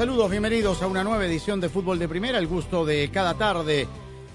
Saludos, bienvenidos a una nueva edición de Fútbol de Primera, el gusto de cada tarde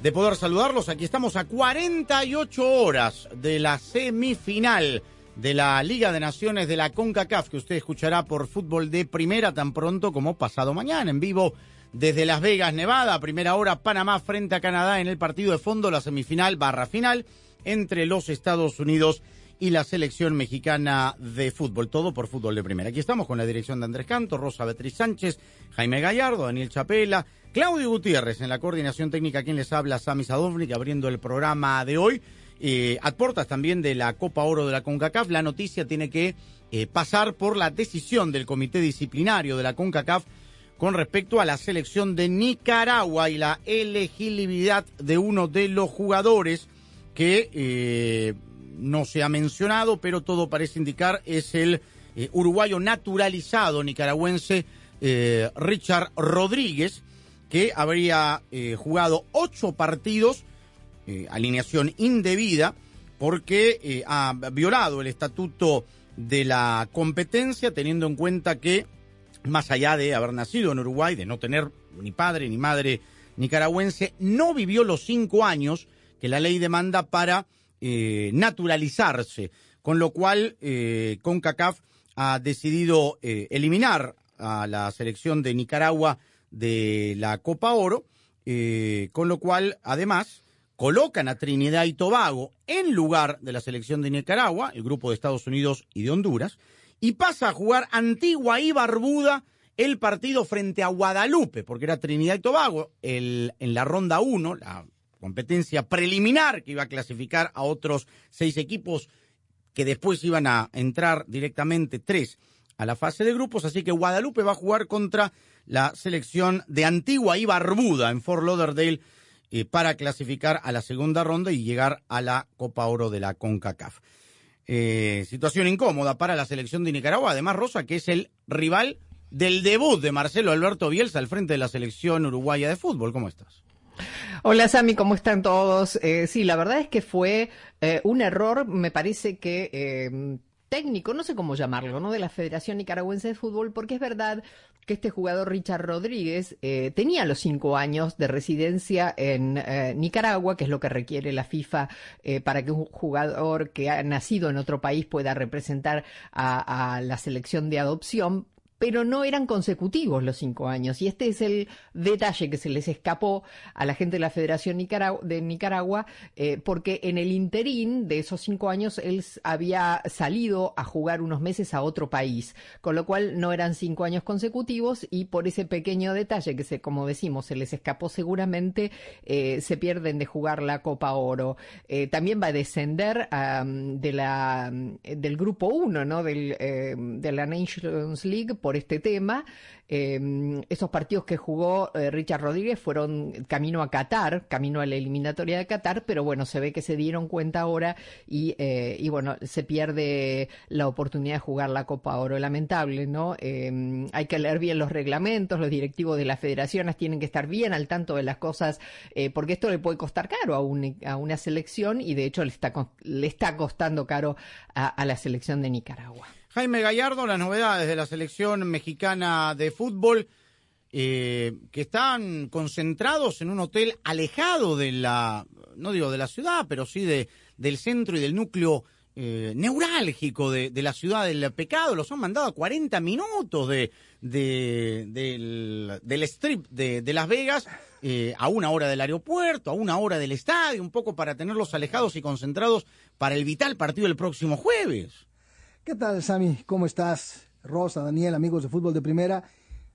de poder saludarlos. Aquí estamos a 48 horas de la semifinal de la Liga de Naciones de la CONCACAF, que usted escuchará por Fútbol de Primera tan pronto como pasado mañana, en vivo desde Las Vegas, Nevada, primera hora Panamá frente a Canadá en el partido de fondo, la semifinal barra final entre los Estados Unidos y la selección mexicana de fútbol. Todo por fútbol de primera. Aquí estamos con la dirección de Andrés Canto, Rosa Beatriz Sánchez, Jaime Gallardo, Daniel Chapela, Claudio Gutiérrez en la coordinación técnica, quien les habla, Sami Sadovnik, abriendo el programa de hoy. Eh, a puertas también de la Copa Oro de la CONCACAF, la noticia tiene que eh, pasar por la decisión del Comité Disciplinario de la CONCACAF con respecto a la selección de Nicaragua y la elegibilidad de uno de los jugadores que eh, no se ha mencionado, pero todo parece indicar es el eh, uruguayo naturalizado nicaragüense eh, Richard Rodríguez, que habría eh, jugado ocho partidos, alineación indebida, porque ha violado el estatuto de la competencia, teniendo en cuenta que, más allá de haber nacido en Uruguay, de no tener ni padre ni madre nicaragüense, no vivió los cinco años que la ley demanda para eh, naturalizarse, con lo cual eh, CONCACAF ha decidido eh, eliminar a la selección de Nicaragua de la Copa Oro, eh, con lo cual además colocan a Trinidad y Tobago en lugar de la selección de Nicaragua, el grupo de Estados Unidos y de Honduras, y pasa a jugar Antigua y Barbuda el partido frente a Guadalupe, porque era Trinidad y Tobago el, en la ronda 1, la competencia preliminar que iba a clasificar a otros seis equipos que después iban a entrar directamente tres a la fase de grupos, así que Guadalupe va a jugar contra la selección de Antigua y Barbuda en Fort Lauderdale eh, para clasificar a la segunda ronda y llegar a la Copa Oro de la CONCACAF. Eh, situación incómoda para la selección de Nicaragua, además Rosa, que es el rival del debut de Marcelo Alberto Bielsa al frente de la selección uruguaya de fútbol. ¿Cómo estás? Hola Sami, ¿cómo están todos? Eh, sí, la verdad es que fue eh, un error, me parece que eh, técnico, no sé cómo llamarlo, ¿no? De la Federación Nicaragüense de Fútbol, porque es verdad que este jugador Richard Rodríguez eh, tenía los cinco años de residencia en eh, Nicaragua, que es lo que requiere la FIFA eh, para que un jugador que ha nacido en otro país pueda representar a la selección de adopción pero no eran consecutivos los cinco años. Y este es el detalle que se les escapó a la gente de la Federación de Nicaragua, eh, porque en el interín de esos cinco años él había salido a jugar unos meses a otro país, con lo cual no eran cinco años consecutivos y por ese pequeño detalle que se, como decimos, se les escapó seguramente, eh, se pierden de jugar la Copa Oro. Eh, también va a descender de la, del grupo 1, ¿no? Del, de la Nations League por este tema. Eh, esos partidos que jugó eh, Richard Rodríguez fueron camino a Qatar, camino a la eliminatoria de Qatar, pero bueno, se ve que se dieron cuenta ahora y, eh, y bueno, se pierde la oportunidad de jugar la Copa Oro. Lamentable, ¿no? Eh, hay que leer bien los reglamentos, los directivos de las federaciones tienen que estar bien al tanto de las cosas, eh, porque esto le puede costar caro a, un, a, una selección y de hecho le está, le está costando caro a la selección de Nicaragua. Jaime Gallardo, las novedades de la selección mexicana de fútbol, eh, que están concentrados en un hotel alejado de la, no digo de la ciudad, pero sí de, del centro y del núcleo eh, neurálgico de, de, la ciudad del pecado. Los han mandado a 40 minutos de, de del, strip de, Las Vegas, eh, a una hora del aeropuerto, a una hora del estadio, un poco para tenerlos alejados y concentrados para el vital partido del próximo jueves. ¿Qué tal, Sammy? ¿Cómo estás? Rosa, Daniel, amigos de fútbol de primera.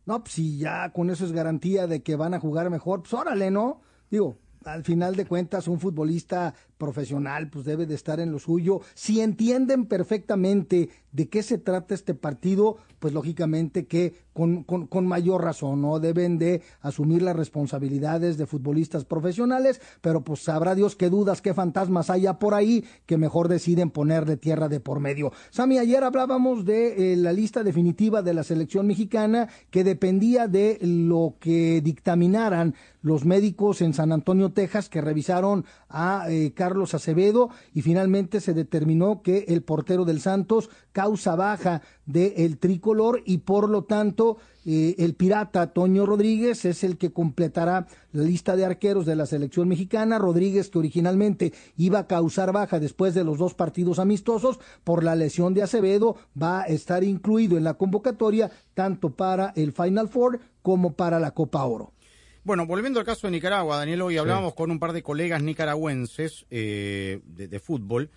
No, pues si ya con eso es garantía de que van a jugar mejor, pues órale, ¿no? Digo, al final de cuentas, un futbolista profesional pues debe de estar en lo suyo. Si entienden perfectamente de qué se trata este partido, pues lógicamente que con, con, con, mayor razón, ¿no? Deben de asumir las responsabilidades de futbolistas profesionales, pero pues sabrá Dios qué dudas, qué fantasmas haya por ahí que mejor deciden ponerle tierra de por medio. Sami, ayer hablábamos de eh, la lista definitiva de la selección mexicana que dependía de lo que dictaminaran los médicos en San Antonio, Texas, que revisaron a eh, Acevedo y finalmente se determinó que el portero del Santos causa baja del tricolor y por lo tanto eh, el pirata Toño Rodríguez es el que completará la lista de arqueros de la selección mexicana. Rodríguez que originalmente iba a causar baja después de los dos partidos amistosos por la lesión de Acevedo va a estar incluido en la convocatoria tanto para el Final Four como para la Copa Oro. Bueno, volviendo al caso de Nicaragua, Daniel, hoy hablábamos sí. con un par de colegas nicaragüenses eh, de, de, fútbol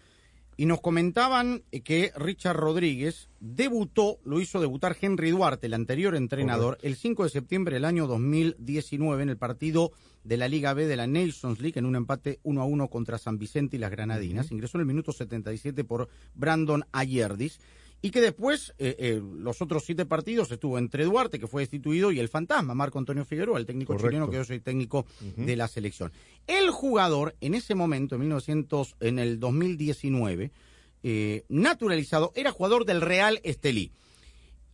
y nos comentaban que Richard Rodríguez debutó, lo hizo debutar Henry Duarte, el anterior entrenador, Correcto. el 5 de septiembre del año 2019 en el partido de la Liga B de la Nations League en un empate 1 a 1 contra San Vicente y las Granadinas. Uh -huh. Ingresó en el minuto 77 por Brandon Ayerdis y que después eh, eh, los otros siete partidos estuvo entre Duarte, que fue destituido, y el fantasma, Marco Antonio Figueroa, el técnico Correcto. chileno que yo soy técnico uh -huh. de la selección. El jugador, en ese momento, en 1900, en el 2019, eh, naturalizado, era jugador del Real Estelí.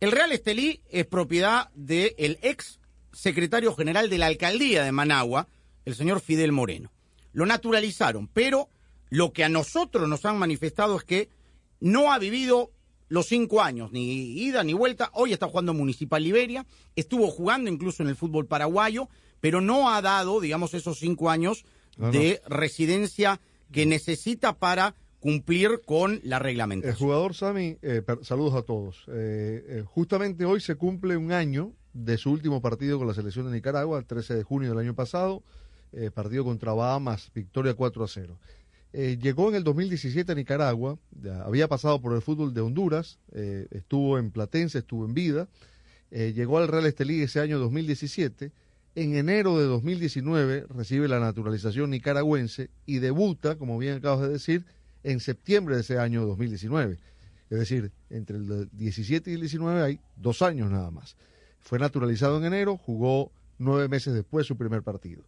El Real Estelí es propiedad del de ex secretario general de la alcaldía de Managua, el señor Fidel Moreno. Lo naturalizaron, pero lo que a nosotros nos han manifestado es que no ha vivido los cinco años, ni ida ni vuelta. Hoy está jugando en Municipal Liberia, estuvo jugando incluso en el fútbol paraguayo, pero no ha dado, digamos, esos cinco años no, de no. residencia que necesita para cumplir con la reglamentación. El jugador Sami, eh, saludos a todos. Eh, eh, justamente hoy se cumple un año de su último partido con la selección de Nicaragua, el 13 de junio del año pasado, eh, partido contra Bahamas, victoria 4 a 0. Eh, llegó en el 2017 a Nicaragua, había pasado por el fútbol de Honduras, eh, estuvo en Platense, estuvo en Vida, eh, llegó al Real Estelí ese año 2017, en enero de 2019 recibe la naturalización nicaragüense y debuta, como bien acabas de decir, en septiembre de ese año 2019. Es decir, entre el 17 y el 19 hay dos años nada más. Fue naturalizado en enero, jugó nueve meses después su primer partido.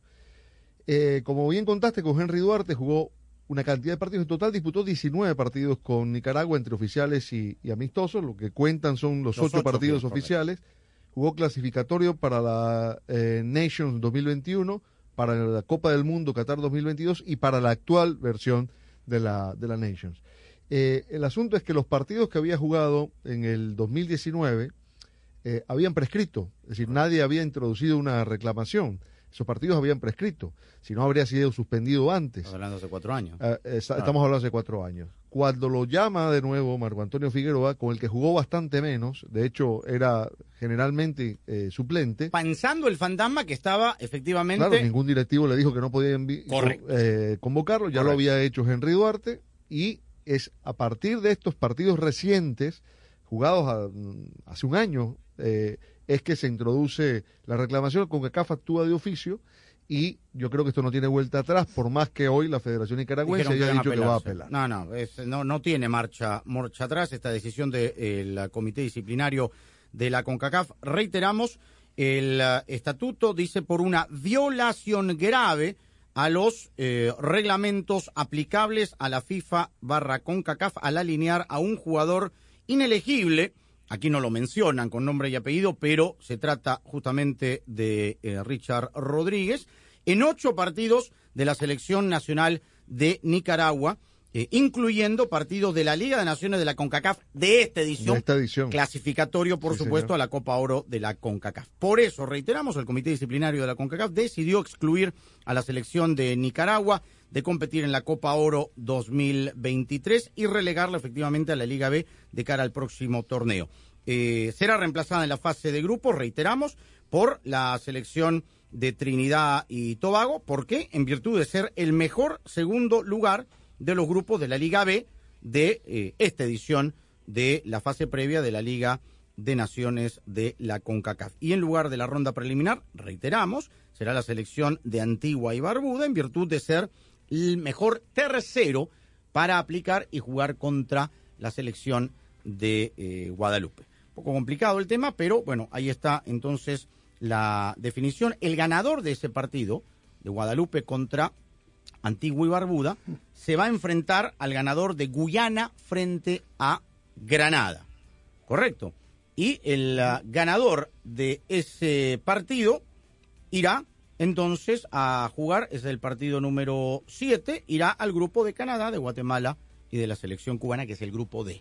Como bien contaste, con Henry Duarte jugó una cantidad de partidos. En total disputó 19 partidos con Nicaragua entre oficiales y, y amistosos. Lo que cuentan son los, los ocho, partidos oficiales. Jugó clasificatorio para la eh, Nations 2021, para la Copa del Mundo Qatar 2022 y para la actual versión de la, de la Nations. Eh, el asunto es que los partidos que había jugado en el 2019 eh, habían prescrito, es decir, nadie había introducido una reclamación esos partidos habían prescrito, si no habría sido suspendido antes. Estamos hablando hace cuatro años. Uh, está, estamos hablando hace cuatro años. Cuando lo llama de nuevo Marco Antonio Figueroa, con el que jugó bastante menos, de hecho era generalmente eh, suplente. Pensando el fantasma que estaba efectivamente. Claro, ningún directivo le dijo que no podía eh, convocarlo, ya Correcto. lo había hecho Henry Duarte, y es a partir de estos partidos recientes, jugados a, hace un año, eh, es que se introduce la reclamación, con que CAF actúa de oficio y yo creo que esto no tiene vuelta atrás, por más que hoy la Federación Nicaragüense haya dicho que va a apelar. No, no, es, no, no tiene marcha, marcha atrás esta decisión del de, Comité Disciplinario de la CONCACAF. Reiteramos, el uh, estatuto dice por una violación grave a los eh, reglamentos aplicables a la FIFA barra CONCACAF al alinear a un jugador inelegible Aquí no lo mencionan con nombre y apellido, pero se trata justamente de eh, Richard Rodríguez. En ocho partidos de la selección nacional de Nicaragua, eh, incluyendo partidos de la Liga de Naciones de la CONCACAF de esta edición, de esta edición. clasificatorio, por sí, supuesto, señor. a la Copa Oro de la CONCACAF. Por eso, reiteramos, el Comité Disciplinario de la CONCACAF decidió excluir a la selección de Nicaragua de competir en la Copa Oro 2023 y relegarla efectivamente a la Liga B de cara al próximo torneo. Eh, será reemplazada en la fase de grupos, reiteramos, por la selección de Trinidad y Tobago. ¿Por qué? En virtud de ser el mejor segundo lugar de los grupos de la Liga B de eh, esta edición de la fase previa de la Liga de Naciones de la CONCACAF. Y en lugar de la ronda preliminar, reiteramos, será la selección de Antigua y Barbuda en virtud de ser el mejor tercero para aplicar y jugar contra la selección de eh, Guadalupe. Un poco complicado el tema, pero bueno, ahí está entonces la definición. El ganador de ese partido, de Guadalupe contra Antigua y Barbuda, se va a enfrentar al ganador de Guyana frente a Granada. ¿Correcto? Y el uh, ganador de ese partido irá entonces a jugar, es el partido número 7, irá al grupo de Canadá, de Guatemala y de la selección cubana, que es el grupo D.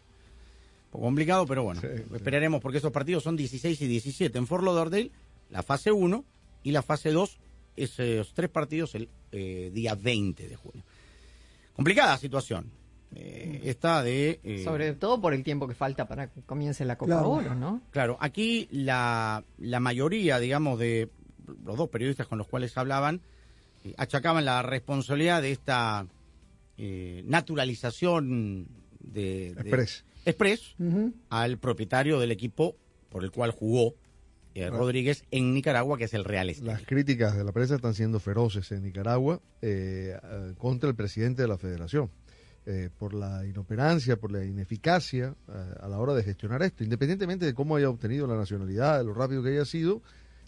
Un poco complicado, pero bueno, Sí, sí. esperaremos porque esos partidos son 16 y 17 en Fort Lauderdale, la fase 1 y la fase 2, esos tres partidos el eh, día 20 de junio. Complicada situación. Eh, esta de... eh, Sobre todo por el tiempo que falta para que comience la Copa Claro. Oro, ¿no? Claro, aquí la, la mayoría, digamos, de los dos periodistas con los cuales hablaban, eh, achacaban la responsabilidad de esta eh, naturalización de, de- Express. Express al propietario del equipo por el cual jugó eh, Rodríguez en Nicaragua, que es el Real Estelí. Las críticas de la prensa están siendo feroces en Nicaragua eh, contra el presidente de la federación eh, por la inoperancia, por la ineficacia a la hora de gestionar esto. Independientemente de cómo haya obtenido la nacionalidad, de lo rápido que haya sido,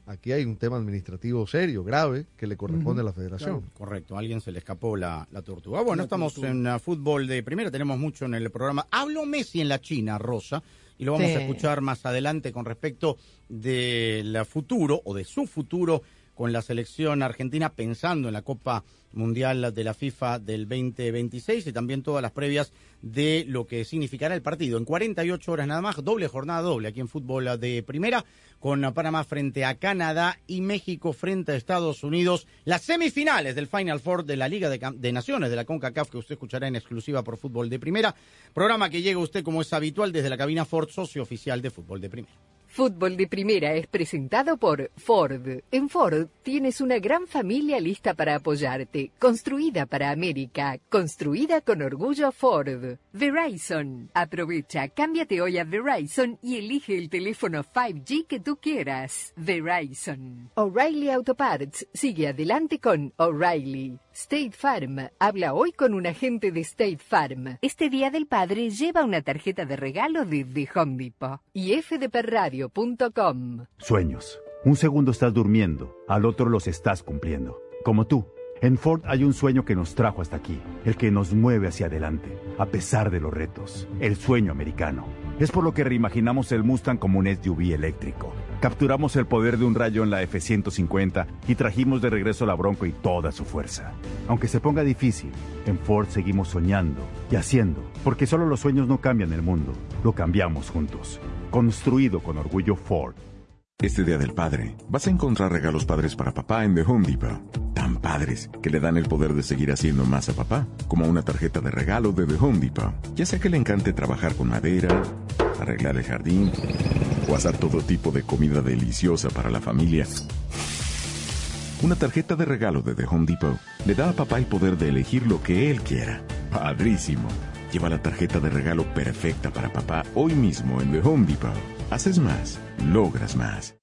aquí hay un tema administrativo serio, grave, que le corresponde a la federación. Correcto, a alguien se le escapó la, la tortuga. Bueno, estamos en uh, fútbol de primera, tenemos mucho en el programa. Habló Messi en la China, Rosa, y lo vamos Sí. a escuchar más adelante con respecto del futuro o de su futuro con la selección argentina, pensando en la Copa Mundial de la FIFA del 2026 y también todas las previas de lo que significará el partido. En 48 horas nada más, doble jornada doble aquí en fútbol de primera, con Panamá frente a Canadá y México frente a Estados Unidos. Las semifinales del Final Four de la Liga de, Naciones de la CONCACAF que usted escuchará en exclusiva por fútbol de primera. Programa que llega usted como es habitual desde la cabina Ford, socio oficial de fútbol de primera. Fútbol de Primera es presentado por Ford. En Ford tienes una gran familia lista para apoyarte, construida para América, construida con orgullo Ford. Verizon. Aprovecha, cámbiate hoy a Verizon y elige el teléfono 5G que tú quieras. Verizon. O'Reilly Auto Parts sigue adelante con O'Reilly. State Farm. Habla hoy con un agente de State Farm. Este Día del Padre lleva una tarjeta de regalo de The Home Depot. Y fdpradio.com. Sueños. Un segundo estás durmiendo, al otro los estás cumpliendo. Como tú. En Ford hay un sueño que nos trajo hasta aquí, el que nos mueve hacia adelante, a pesar de los retos, el sueño americano. Es por lo que reimaginamos el Mustang como un SUV eléctrico. Capturamos el poder de un rayo en la F-150 y trajimos de regreso la Bronco y toda su fuerza. Aunque se ponga difícil, en Ford seguimos soñando y haciendo, porque solo los sueños no cambian el mundo, lo cambiamos juntos. Construido con orgullo Ford. Este Día del Padre, vas a encontrar regalos padres para papá en The Home Depot. Padres que le dan el poder de seguir haciendo más a papá, como una tarjeta de regalo de The Home Depot. Ya sea que le encante trabajar con madera, arreglar el jardín o hacer todo tipo de comida deliciosa para la familia. Una tarjeta de regalo de The Home Depot le da a papá el poder de elegir lo que él quiera. Padrísimo. Lleva la tarjeta de regalo perfecta para papá hoy mismo en The Home Depot. Haces más, logras más.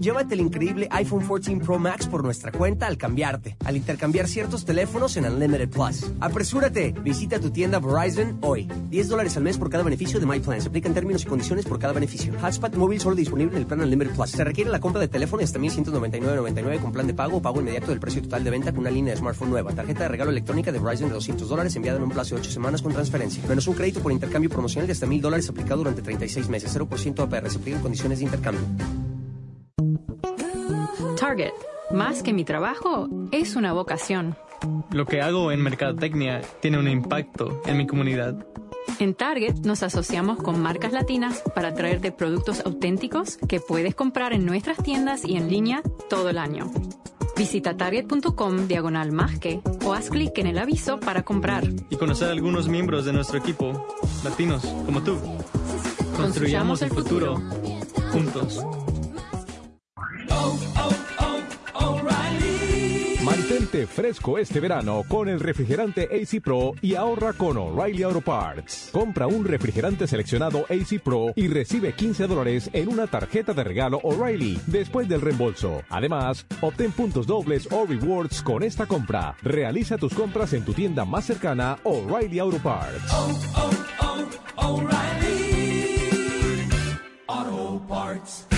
llévate el increíble iPhone 14 Pro Max por nuestra cuenta al cambiarte, al intercambiar ciertos teléfonos en Unlimited Plus. Apresúrate, visita tu tienda Verizon hoy. 10 dólares al mes por cada beneficio de My Plan. Se aplican términos y condiciones por cada beneficio. Hotspot móvil solo disponible en el plan Unlimited Plus. Se requiere la compra de teléfono hasta 1199.99 con plan de pago o pago inmediato del precio total de venta con una línea de smartphone nueva. Tarjeta de regalo electrónica de Verizon de 200 dólares enviada en un plazo de 8 semanas con transferencia. Menos un crédito por intercambio promocional de hasta 1000 dólares aplicado durante 36 meses. 0% APR. Se aplican condiciones de intercambio. Target. Más que mi trabajo, es una vocación. Lo que hago en Mercadotecnia tiene un impacto en mi comunidad. En Target nos asociamos con marcas latinas para traerte productos auténticos que puedes comprar en nuestras tiendas y en línea todo el año. Visita target.com diagonal más que o haz clic en el aviso para comprar. Y conocer a algunos miembros de nuestro equipo, latinos como tú. Construyamos el futuro juntos. Fresco este verano con el refrigerante AC Pro y ahorra con O'Reilly Auto Parts. Compra un refrigerante seleccionado AC Pro y recibe 15 dólares en una tarjeta de regalo O'Reilly después del reembolso. Además, obtén puntos dobles o rewards con esta compra. Realiza tus compras en tu tienda más cercana O'Reilly Auto Parts. Auto Parts.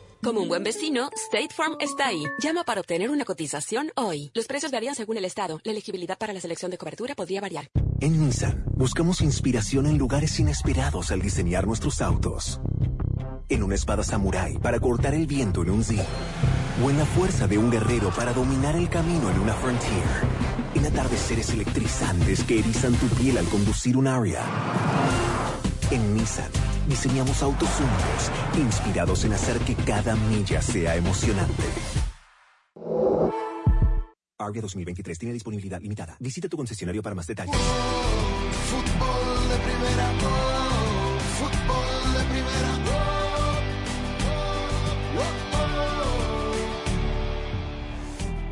Como un buen vecino, State Farm está ahí. Llama para obtener una cotización hoy. Los precios varían según el estado. La elegibilidad para la selección de cobertura podría variar. En Nissan, buscamos inspiración en lugares inesperados al diseñar nuestros autos. En una espada samurái para cortar el viento en un Z. O en la fuerza de un guerrero para dominar el camino en una Frontier. En atardeceres electrizantes que erizan tu piel al conducir un Aria. En Nissan, diseñamos autos únicos, inspirados en hacer que cada milla sea emocionante. Aria 2023 tiene disponibilidad limitada. Visita tu concesionario para más detalles. Fútbol de primera,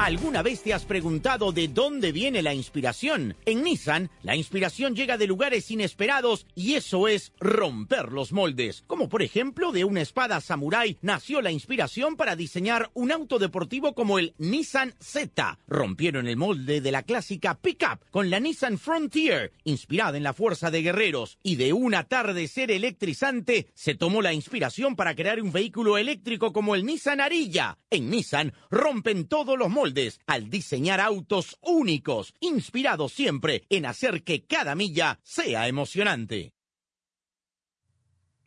¿Alguna vez te has preguntado de dónde viene la inspiración? En Nissan, la inspiración llega de lugares inesperados y eso es romper los moldes. Como por ejemplo, de una espada samurái nació la inspiración para diseñar un auto deportivo como el Nissan Z. Rompieron el molde de la clásica pickup con la Nissan Frontier, inspirada en la fuerza de guerreros. Y de un atardecer electrizante se tomó la inspiración para crear un vehículo eléctrico como el Nissan Arilla. En Nissan rompen todos los moldes al diseñar autos únicos, inspirados siempre en hacer que cada milla sea emocionante.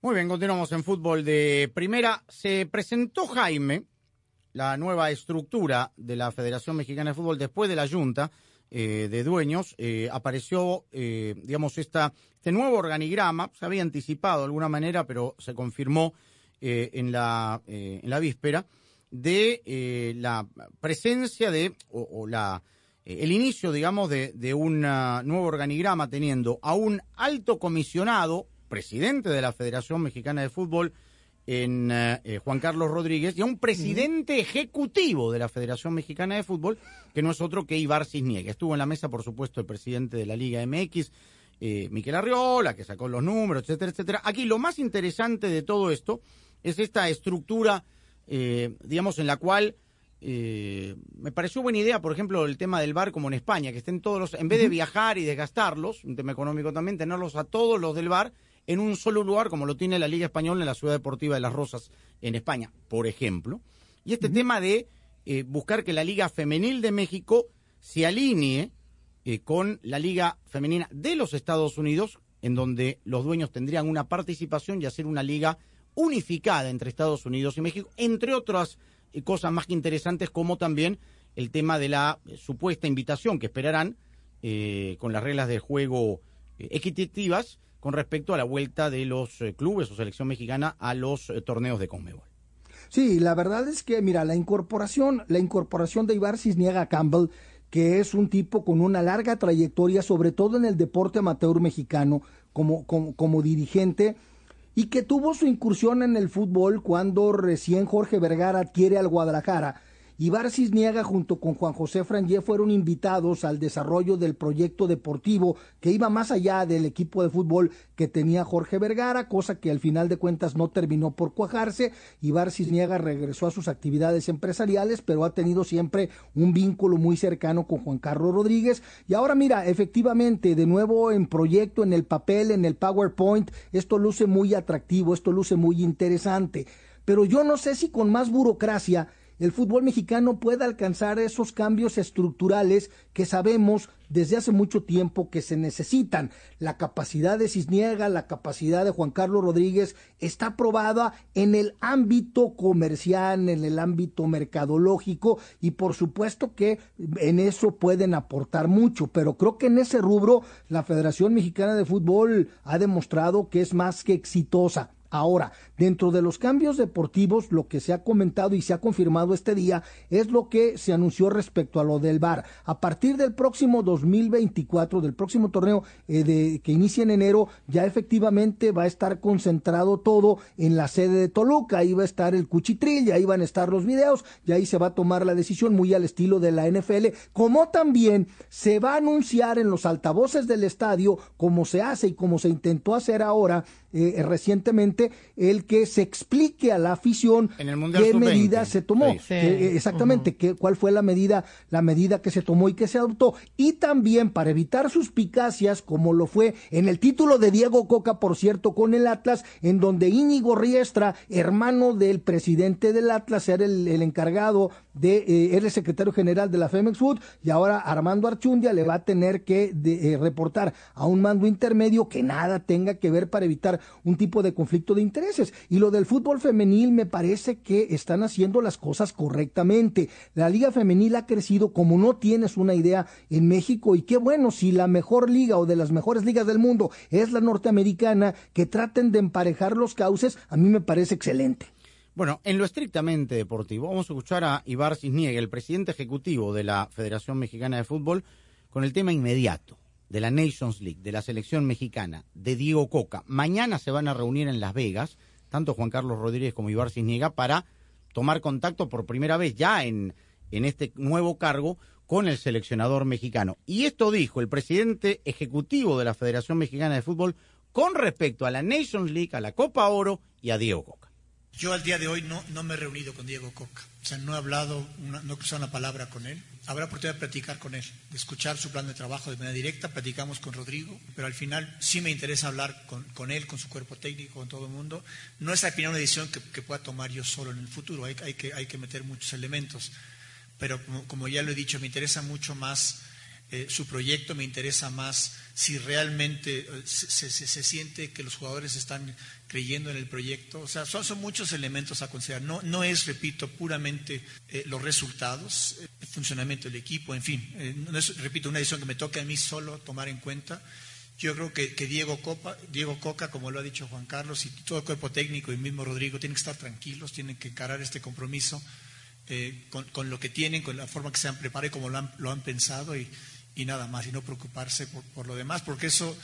Muy bien, continuamos en fútbol de primera. Se presentó Jaime, la nueva estructura de la Federación Mexicana de Fútbol después de la Junta eh, de Dueños. Eh, apareció, eh, digamos, esta, este nuevo organigrama. Se había anticipado de alguna manera, pero se confirmó en, la, en la víspera de eh, la presencia de, o, la, eh, el inicio, digamos, de, de un ah, nuevo organigrama teniendo a un alto comisionado, presidente de la Federación Mexicana de Fútbol, en eh, Juan Carlos Rodríguez, y a un presidente ejecutivo de la Federación Mexicana de Fútbol, que no es otro que Ibar Cisniega. Estuvo en la mesa, por supuesto, el presidente de la Liga MX, Miquel Arriola, que sacó los números, etcétera, etcétera. Aquí lo más interesante de todo esto es esta estructura eh, digamos, en la cual eh, me pareció buena idea, por ejemplo, el tema del bar como en España, que estén todos los, en vez de viajar y desgastarlos, un tema económico también, tenerlos a todos los del bar en un solo lugar, como lo tiene la Liga Española en la Ciudad Deportiva de Las Rosas en España, por ejemplo. Y este tema de eh, buscar que la Liga Femenil de México se alinee con la Liga Femenina de los Estados Unidos, en donde los dueños tendrían una participación y hacer una liga unificada entre Estados Unidos y México, entre otras eh, cosas más interesantes como también el tema de la eh, supuesta invitación que esperarán eh, con las reglas de juego equitativas con respecto a la vuelta de los clubes o selección mexicana a los torneos de Conmebol. Sí, la verdad es que, mira, la incorporación, la incorporación de Ibar Cisniega Campbell, que es un tipo con una larga trayectoria, sobre todo en el deporte amateur mexicano, como, como, como dirigente, y que tuvo su incursión en el fútbol cuando recién Jorge Vergara adquiere al Guadalajara Ibar Cisniega junto con Juan José Frangé fueron invitados al desarrollo del proyecto deportivo que iba más allá del equipo de fútbol que tenía Jorge Vergara, cosa que al final de cuentas no terminó por cuajarse. Ibar Cisniega regresó a sus actividades empresariales, pero ha tenido siempre un vínculo muy cercano con Juan Carlos Rodríguez. Y ahora mira, efectivamente, de nuevo en proyecto, en el papel, en el PowerPoint, esto luce muy atractivo, esto luce muy interesante. Pero yo no sé si con más burocracia el fútbol mexicano pueda alcanzar esos cambios estructurales que sabemos desde hace mucho tiempo que se necesitan. La capacidad de Cisniega, la capacidad de Juan Carlos Rodríguez está probada en el ámbito comercial, en el ámbito mercadológico y por supuesto que en eso pueden aportar mucho, pero creo que en ese rubro la Federación Mexicana de Fútbol ha demostrado que es más que exitosa. Ahora, dentro de los cambios deportivos, lo que se ha comentado y se ha confirmado este día es lo que se anunció respecto a lo del VAR. A partir del próximo 2024, del próximo torneo eh, de, que inicia en enero, ya efectivamente va a estar concentrado todo en la sede de Toluca. Ahí va a estar el cuchitril, ahí van a estar los videos, y ahí se va a tomar la decisión muy al estilo de la NFL, como también se va a anunciar en los altavoces del estadio, como se hace y como se intentó hacer ahora eh, recientemente, el que se explique a la afición qué medida se tomó. Eh, exactamente, cuál fue la medida, la medida que se tomó y que se adoptó. Y también para evitar suspicacias, como lo fue en el título de Diego Coca, por cierto, con el Atlas, en donde Íñigo Riestra, hermano del presidente del Atlas, era el, encargado de, eh, era el secretario general de la Femex Food, y ahora Armando Archundia le va a tener que reportar a un mando intermedio que nada tenga que ver para evitar un tipo de conflicto de intereses. Y lo del fútbol femenil me parece que están haciendo las cosas correctamente. La liga femenil ha crecido como no tienes una idea en México y qué bueno si la mejor liga o de las mejores ligas del mundo es la norteamericana, que traten de emparejar los cauces, a mí me parece excelente. Bueno, en lo estrictamente deportivo, vamos a escuchar a Ibar Cisniega, el presidente ejecutivo de la Federación Mexicana de Fútbol, con el tema inmediato de la Nations League, de la selección mexicana, de Diego Coca. Mañana se van a reunir en Las Vegas, tanto Juan Carlos Rodríguez como Ibar Cisniega, para tomar contacto por primera vez ya en, en este nuevo cargo con el seleccionador mexicano. Y esto dijo el presidente ejecutivo de la Federación Mexicana de Fútbol con respecto a la Nations League, a la Copa Oro y a Diego Coca. Yo al día de hoy no, no me he reunido con Diego Coca, o sea, no he hablado, no he cruzado una palabra con él. Habrá oportunidad de platicar con él, de escuchar su plan de trabajo de manera directa, platicamos con Rodrigo, pero al final sí me interesa hablar con, él, con su cuerpo técnico, con todo el mundo. No es la una decisión que, pueda tomar yo solo en el futuro, hay, que, hay que meter muchos elementos, pero como, ya lo he dicho, me interesa mucho más eh, su proyecto, me interesa más si realmente eh, se, siente que los jugadores están creyendo en el proyecto. O sea, son, muchos elementos a considerar. No, no es, repito, puramente eh, los resultados, el funcionamiento del equipo, en fin. No es, repito, una decisión que me toca a mí solo tomar en cuenta. Yo creo que, Diego, Copa, Diego Coca, como lo ha dicho Juan Carlos, y todo el cuerpo técnico y mismo Rodrigo, tienen que estar tranquilos, tienen que encarar este compromiso con, lo que tienen, con la forma que se han preparado y como lo han, lo han pensado. Y, y nada más, y no preocuparse por, lo demás, porque eso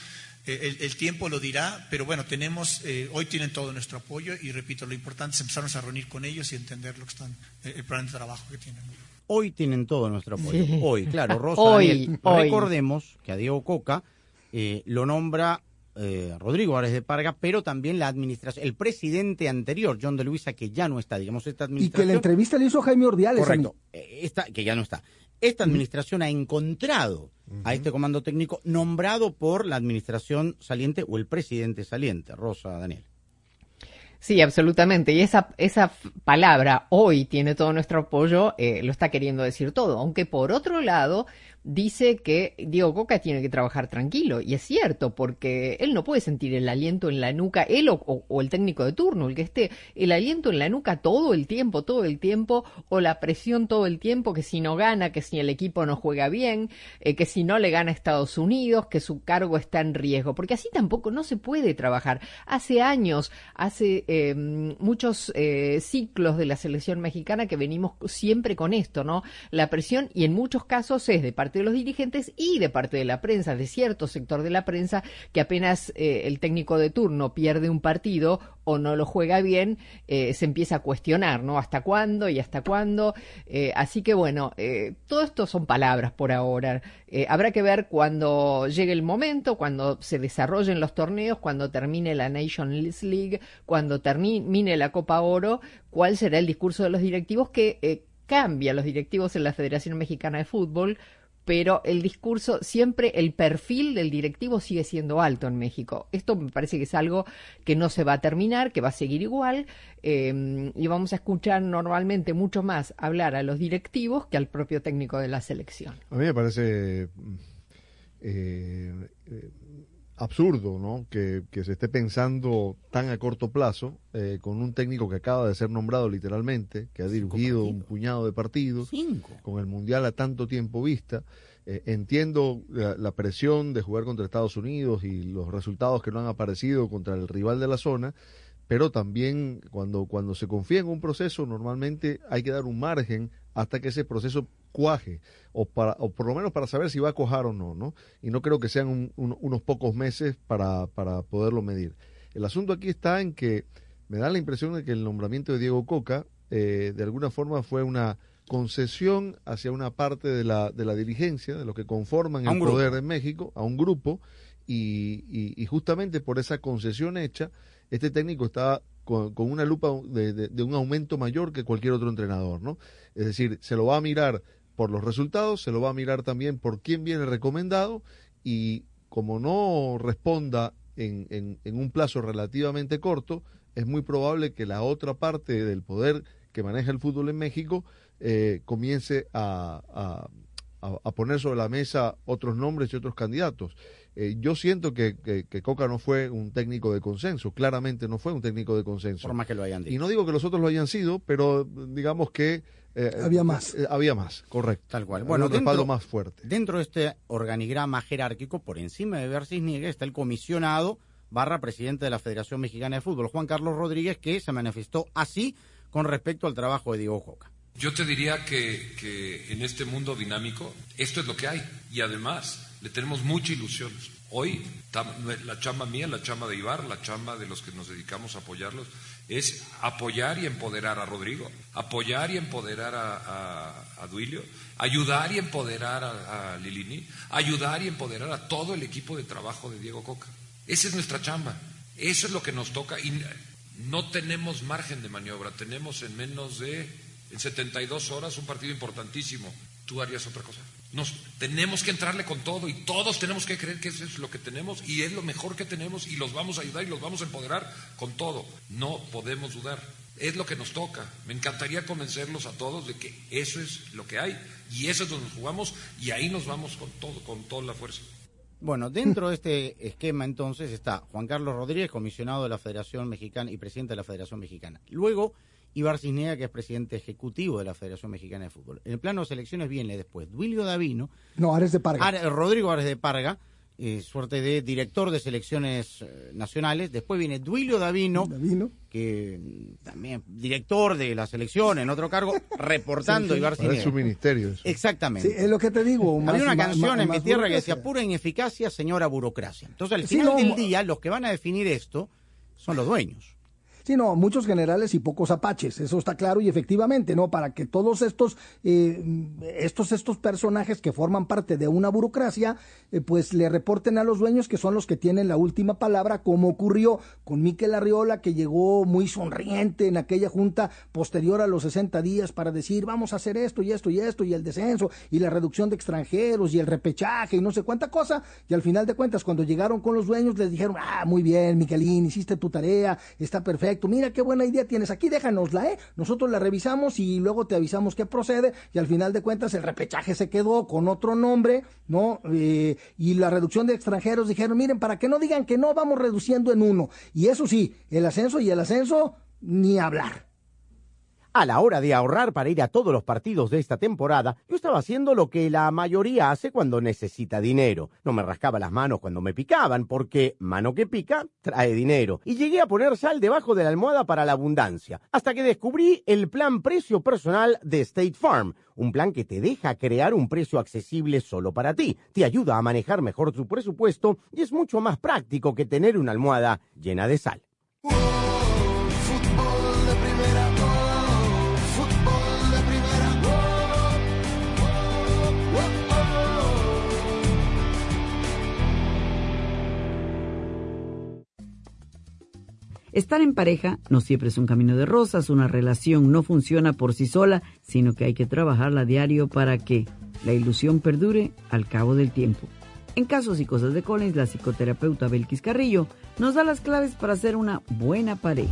eh, el, tiempo lo dirá, pero bueno, tenemos, eh, hoy tienen todo nuestro apoyo y repito, lo importante es empezarnos a reunir con ellos y entender lo que están, eh, el plan de trabajo que tienen. Hoy tienen todo nuestro apoyo. Hoy, claro, Rosa. hoy, Recordemos que a Diego Coca lo nombra Rodrigo Árez de Parga, pero también la administración, el presidente anterior, John de Luisa, que ya no está, digamos, esta administración. Y que la entrevista le hizo Jaime Ordiales. Correcto, esta, que ya no está esta administración ha encontrado a este comando técnico nombrado por la administración saliente o el presidente saliente, Rosa Daniel. Sí, absolutamente. Y esa, esa palabra hoy tiene todo nuestro apoyo, eh, lo está queriendo decir todo. Aunque por otro lado, dice que Diego Coca tiene que trabajar tranquilo. Y es cierto, porque él no puede sentir el aliento en la nuca, él o, o- el técnico de turno, el que esté, el aliento en la nuca todo el tiempo, todo el tiempo, o la presión todo el tiempo, que si no gana, que si el equipo no juega bien, eh, que si no le gana a Estados Unidos, que su cargo está en riesgo, porque así tampoco no se puede trabajar. Hace años, hace eh, muchos eh, ciclos de la selección mexicana que venimos siempre con esto, ¿no? La presión, y en muchos casos es de parte de los dirigentes y de parte de la prensa, de cierto sector de la prensa, que apenas eh, el técnico de turno pierde un partido o no lo juega bien, eh, se empieza a cuestionar, ¿no? ¿Hasta cuándo y hasta cuándo? Eh, así que bueno, todo esto son palabras por ahora. Habrá que ver cuando llegue el momento, cuando se desarrollen los torneos, cuando termine la Nations League, cuando termine la Copa Oro, cuál será el discurso de los directivos que cambia los directivos en la Federación Mexicana de Fútbol pero el discurso, siempre el perfil del directivo sigue siendo alto en México. Esto me parece que es algo que no se va a terminar, que va a seguir igual, eh, y vamos a escuchar normalmente mucho más hablar a los directivos que al propio técnico de la selección. A mí me parece eh, eh, absurdo ¿no? que, que se esté pensando tan a corto plazo eh, con un técnico que acaba de ser nombrado literalmente, que ha dirigido un puñado de partidos, con el Mundial a tanto tiempo vista. Eh, entiendo la, la presión de jugar contra Estados Unidos y los resultados que no han aparecido contra el rival de la zona, pero también cuando, cuando se confía en un proceso, normalmente hay que dar un margen hasta que ese proceso cuaje, o, para, o por lo menos para saber si va a cuajar o no, ¿no? Y no creo que sean un- un- unos pocos meses para, para poderlo medir. El asunto aquí está en que me da la impresión de que el nombramiento de Diego Coca, eh, de alguna forma, fue una concesión hacia una parte de la, de la dirigencia, de los que conforman el grupo. poder en México, a un grupo, y, y- y justamente por esa concesión hecha, este técnico está con, con una lupa de, un aumento mayor que cualquier otro entrenador, ¿no? Es decir, se lo va a mirar por los resultados, se lo va a mirar también por quién viene recomendado y como no responda en, en- un plazo relativamente corto, es muy probable que la otra parte del poder que maneja el fútbol en México eh, comience a- a- a poner sobre la mesa otros nombres y otros candidatos. Eh, yo siento que, que- que Coca no fue un técnico de consenso, claramente no fue un técnico de consenso. Por más que lo hayan dicho. Y no digo que los otros lo hayan sido, pero digamos que... eh, Había más. eh, había más, correcto. Tal cual. Bueno, un respaldo dentro- más fuerte. Dentro de este organigrama jerárquico, por encima de Bercis Niegue, está el comisionado barra presidente de la Federación Mexicana de Fútbol, Juan Carlos Rodríguez, que se manifestó así con respecto al trabajo de Diego Coca. Yo te diría que, en este mundo dinámico esto es lo que hay y además le tenemos mucha ilusión. Hoy la chamba mía, la chamba de Ibar, la chamba de los que nos dedicamos a apoyarlos es apoyar y empoderar a Rodrigo, apoyar y empoderar a Duilio, ayudar y empoderar a, a Lilini, ayudar y empoderar a todo el equipo de trabajo de Diego Coca. Esa es nuestra chamba, eso es lo que nos toca y no tenemos margen de maniobra, tenemos en menos de en 72 horas un partido importantísimo. ¿Tú harías otra cosa? Nos tenemos que entrarle con todo y todos tenemos que creer que eso es lo que tenemos y es lo mejor que tenemos y los vamos a ayudar y los vamos a empoderar con todo. No podemos dudar. Es lo que nos toca. Me encantaría convencerlos a todos de que eso es lo que hay y eso es donde nos jugamos y ahí nos vamos con todo, con toda la fuerza. Bueno, dentro de este esquema entonces está Juan Carlos Rodríguez, comisionado de la Federación Mexicana y presidente de la Federación Mexicana. Luego, Ibar Cisnea, que es presidente ejecutivo de la Federación Mexicana de Fútbol. En el plano de selecciones viene después Duilio Davino, No, Ares de Parga. Rodrigo Ares de Parga, eh, suerte de director de selecciones eh, nacionales. Después viene Duilio Davino, que mm, también director de la selección, en otro cargo, reportando a Ibar Parece Cisnea. su ministerio. eso. Exactamente. Sí, es lo que te digo. Había más- una más- canción más- en mi tierra que decía pura ineficacia, señora burocracia. Entonces, al Sí, final no, del día, los que van a definir esto son los dueños. Sí, no, muchos generales y pocos apaches, eso está claro y efectivamente, ¿no? Para que todos estos, eh, estos, estos personajes que forman parte de una burocracia, eh, pues le reporten a los dueños que son los que tienen la última palabra, como ocurrió con Miquel Arriola, que llegó muy sonriente en aquella junta posterior a los 60 días para decir, vamos a hacer esto y esto y esto, y el descenso, y la reducción de extranjeros, y el repechaje, y no sé cuánta cosa, y al final de cuentas, cuando llegaron con los dueños, les dijeron, ah, muy bien, Miquelín, hiciste tu tarea, está perfecto, mira qué buena idea tienes, aquí déjanosla, ¿eh? Nosotros la revisamos y luego te avisamos que procede y al final de cuentas el repechaje se quedó con otro nombre, ¿no? Eh, y la reducción de extranjeros dijeron, miren, para que no digan que no, vamos reduciendo en uno. Y eso sí, el ascenso y el ascenso, ni hablar. A la hora de ahorrar para ir a todos los partidos de esta temporada, yo estaba haciendo lo que la mayoría hace cuando necesita dinero. No me rascaba las manos cuando me picaban, porque mano que pica trae dinero. Y llegué a poner sal debajo de la almohada para la abundancia, hasta que descubrí el plan precio personal de State Farm, un plan que te deja crear un precio accesible solo para ti, te ayuda a manejar mejor tu presupuesto y es mucho más práctico que tener una almohada llena de sal. Estar en pareja no siempre es un camino de rosas, una relación no funciona por sí sola, sino que hay que trabajarla a diario para que la ilusión perdure al cabo del tiempo. En casos y cosas de Collins, la psicoterapeuta Belkis Carrillo nos da las claves para ser una buena pareja.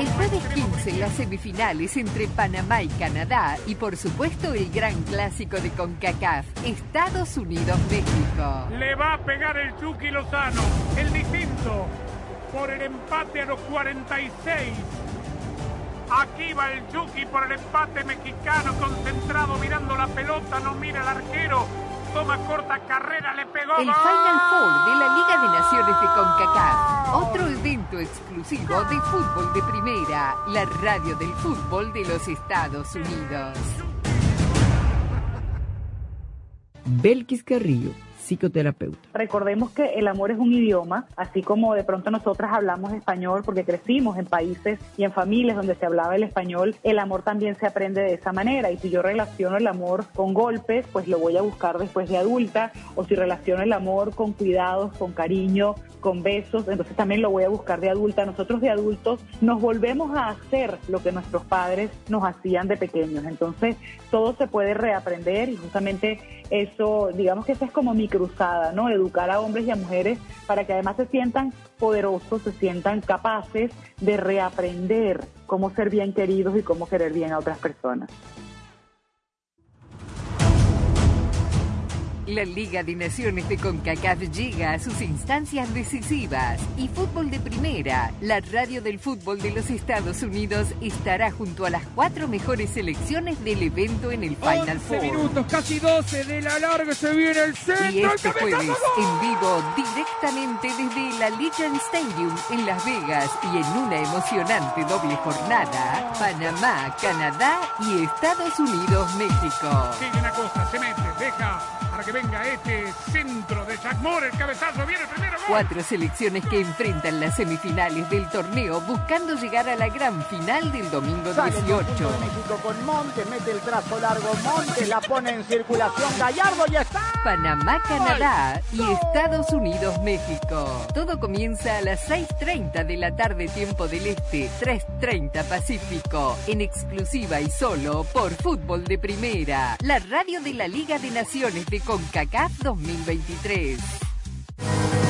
El jueves 15, las semifinales entre Panamá y Canadá y por supuesto el gran clásico de CONCACAF, Estados Unidos-México. Le va a pegar el Chucky Lozano, el distinto, por el empate a los 46. Aquí va el Chucky por el empate mexicano, concentrado, mirando la pelota, no mira al arquero. Toma corta carrera, le pegó. El. Final Four de la Liga de Naciones de CONCACAF, otro evento exclusivo de fútbol de primera, la radio del fútbol de los Estados Unidos. Belkis Carrillo, psicoterapeuta. Recordemos que el amor es un idioma, así como de pronto nosotras hablamos español porque crecimos en países y en familias donde se hablaba el español, el amor también se aprende de esa manera. Y si yo relaciono el amor con golpes, pues lo voy a buscar después de adulta, o si relaciono el amor con cuidados, con cariño, con besos, entonces también lo voy a buscar de adulta. Nosotros de adultos nos volvemos a hacer lo que nuestros padres nos hacían de pequeños. Entonces todo se puede reaprender y justamente eso, digamos que esa es como mi cruzada, ¿no? Educar a hombres y a mujeres para que además se sientan poderosos, se sientan capaces de reaprender cómo ser bien queridos y cómo querer bien a otras personas. La Liga de Naciones de CONCACAF llega a sus instancias decisivas y Fútbol de Primera, la radio del fútbol de los Estados Unidos, estará junto a las cuatro mejores selecciones del evento en el Final 11 Four. minutos, casi 12 de la larga, se viene el centro. Y este jueves, en vivo, directamente desde la Legion Stadium en Las Vegas y en una emocionante doble jornada, Panamá, Canadá y Estados Unidos, México. Sigue una cosa, se mete, deja para que venga este centro de Jack Moore, el cabezazo, viene el primero, gol. Cuatro selecciones que enfrentan las semifinales del torneo buscando llegar a la gran final del domingo Sale el 18. conjunto de México con Montes, mete el trazo largo Montes, la pone en circulación Gallardo y está. Panamá, Canadá y Estados Unidos, México. Todo comienza a las 6.30 de la tarde tiempo del Este, 3.30 Pacífico, en exclusiva y solo por Fútbol de Primera, la radio de la Liga de Naciones de CONCACAF 2023.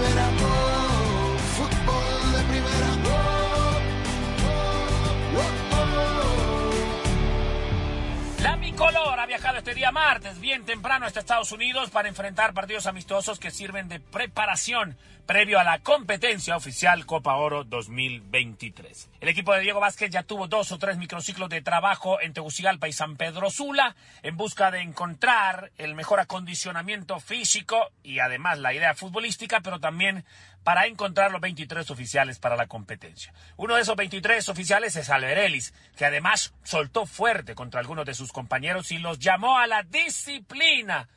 Fútbol de día martes bien temprano hasta Estados Unidos para enfrentar partidos amistosos que sirven de preparación previo a la competencia oficial Copa Oro 2023. El equipo de Diego Vázquez ya tuvo dos o tres microciclos de trabajo en Tegucigalpa y San Pedro Sula en busca de encontrar el mejor acondicionamiento físico y además la idea futbolística, pero también para encontrar los 23 oficiales para la competencia. Uno de esos 23 oficiales es Alberelis, que además soltó fuerte contra algunos de sus compañeros y los llamó a la disciplina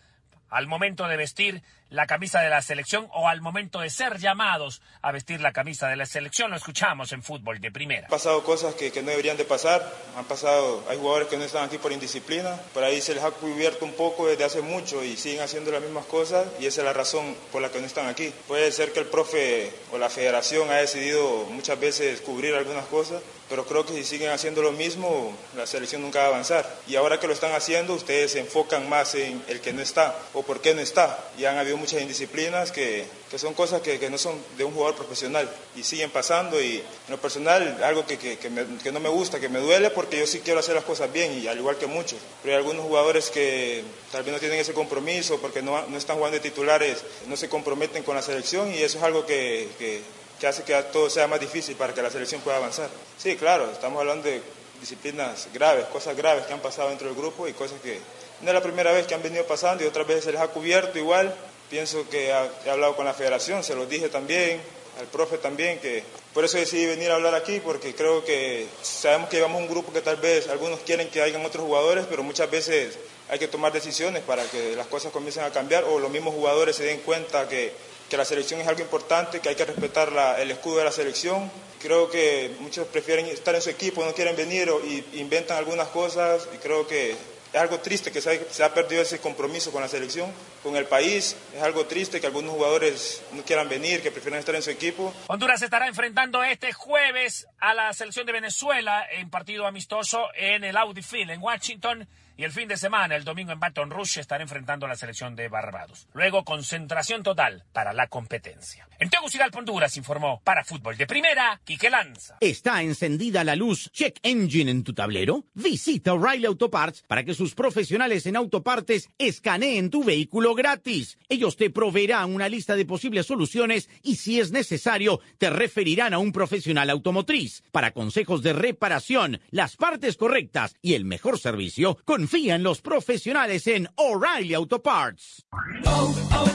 al momento de vestir la camisa de la selección o al momento de ser llamados a vestir la camisa de la selección. Lo escuchamos en fútbol de primera. Han pasado cosas que, que no deberían de pasar, han pasado, hay jugadores que no están aquí por indisciplina, por ahí se les ha cubierto un poco desde hace mucho y siguen haciendo las mismas cosas y esa es la razón por la que no están aquí. Puede ser que el profe o la federación ha decidido muchas veces cubrir algunas cosas, pero creo que si siguen haciendo lo mismo, la selección nunca va a avanzar. Y ahora que lo están haciendo, ustedes se enfocan más en el que no está o por qué no está. Y han habido muchas indisciplinas que, que son cosas que, no son de un jugador profesional y siguen pasando. Y en lo personal, algo que, que, que, no me gusta, que me duele, porque yo sí quiero hacer las cosas bien, y al igual que muchos. Pero hay algunos jugadores que tal vez no tienen ese compromiso porque no, no están jugando de titulares, no se comprometen con la selección y eso es algo que, que que hace que todo sea más difícil para que la selección pueda avanzar. Sí, claro, estamos hablando de disciplinas graves, cosas graves que han pasado dentro del grupo y cosas que no es la primera vez que han venido pasando y otras veces se les ha cubierto igual. Pienso que he hablado con la federación, se lo dije también, al profe también, que por eso decidí venir a hablar aquí, porque creo que sabemos que llevamos un grupo que tal vez algunos quieren que hayan otros jugadores, pero muchas veces hay que tomar decisiones para que las cosas comiencen a cambiar o los mismos jugadores se den cuenta que que la selección es algo importante, que hay que respetar la, el escudo de la selección. Creo que muchos prefieren estar en su equipo, no quieren venir o, inventan algunas cosas y creo que es algo triste que se ha, perdido ese compromiso con la selección, con el país. Es algo triste que algunos jugadores no quieran venir, que prefieran estar en su equipo. Honduras estará enfrentando este jueves a la selección de Venezuela en partido amistoso en el Audi Field en Washington. Y el fin de semana, el domingo en Baton Rouge, estará enfrentando a la selección de Barbados. Luego, concentración total para la competencia. En Tegucigalpa, Honduras, informó para Fútbol de Primera, Quique Lanza. ¿Está encendida la luz Check Engine en tu tablero? Visita O'Reilly Auto Parts para que sus profesionales en autopartes escaneen tu vehículo gratis. Ellos te proveerán una lista de posibles soluciones y, si es necesario, te referirán a un profesional automotriz. Para consejos de reparación, las partes correctas y el mejor servicio, con Confía en los profesionales en O'Reilly Auto Parts. Oh, oh,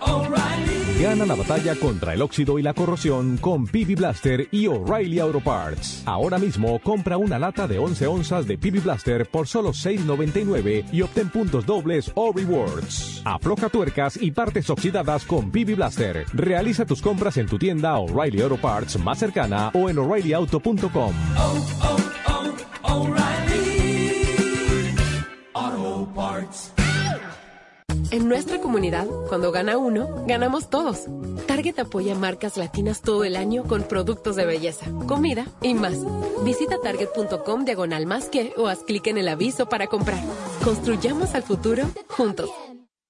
oh, Gana la batalla contra el óxido y la corrosión con PB Blaster y O'Reilly Auto Parts. Ahora mismo compra una lata de 11 onzas de PB Blaster por solo $6.99 y obtén puntos dobles o rewards. Afloja tuercas y partes oxidadas con PB Blaster. Realiza tus compras en tu tienda O'Reilly Auto Parts más cercana o en o'ReillyAuto.com. En nuestra comunidad, cuando gana uno, ganamos todos. Target apoya marcas latinas todo el año con productos de belleza, comida y más. Visita target.com diagonal más que o haz clic en el aviso para comprar. Construyamos al futuro juntos.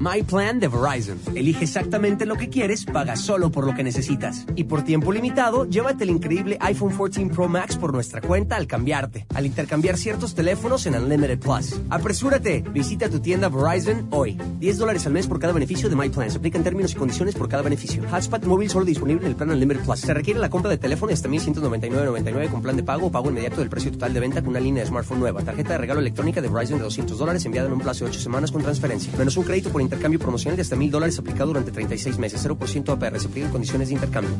My Plan de Verizon. Elige exactamente lo que quieres, paga solo por lo que necesitas. Y por tiempo limitado, llévate el increíble iPhone 14 Pro Max por nuestra cuenta al cambiarte, al intercambiar ciertos teléfonos en Unlimited Plus. Apresúrate, visita tu tienda Verizon hoy. 10 dólares al mes por cada beneficio de My Plan. Se aplican términos y condiciones por cada beneficio. Hotspot móvil solo disponible en el plan Unlimited Plus. Se requiere la compra de teléfono hasta 1199.99 con plan de pago o pago inmediato del precio total de venta con una línea de smartphone nueva. Tarjeta de regalo electrónica de Verizon de 200 dólares enviada en un plazo de 8 semanas con transferencia. Menos un crédito por intercambio promocional de hasta mil dólares aplicado durante 36 meses. 0% APR. Se aplican condiciones de intercambio.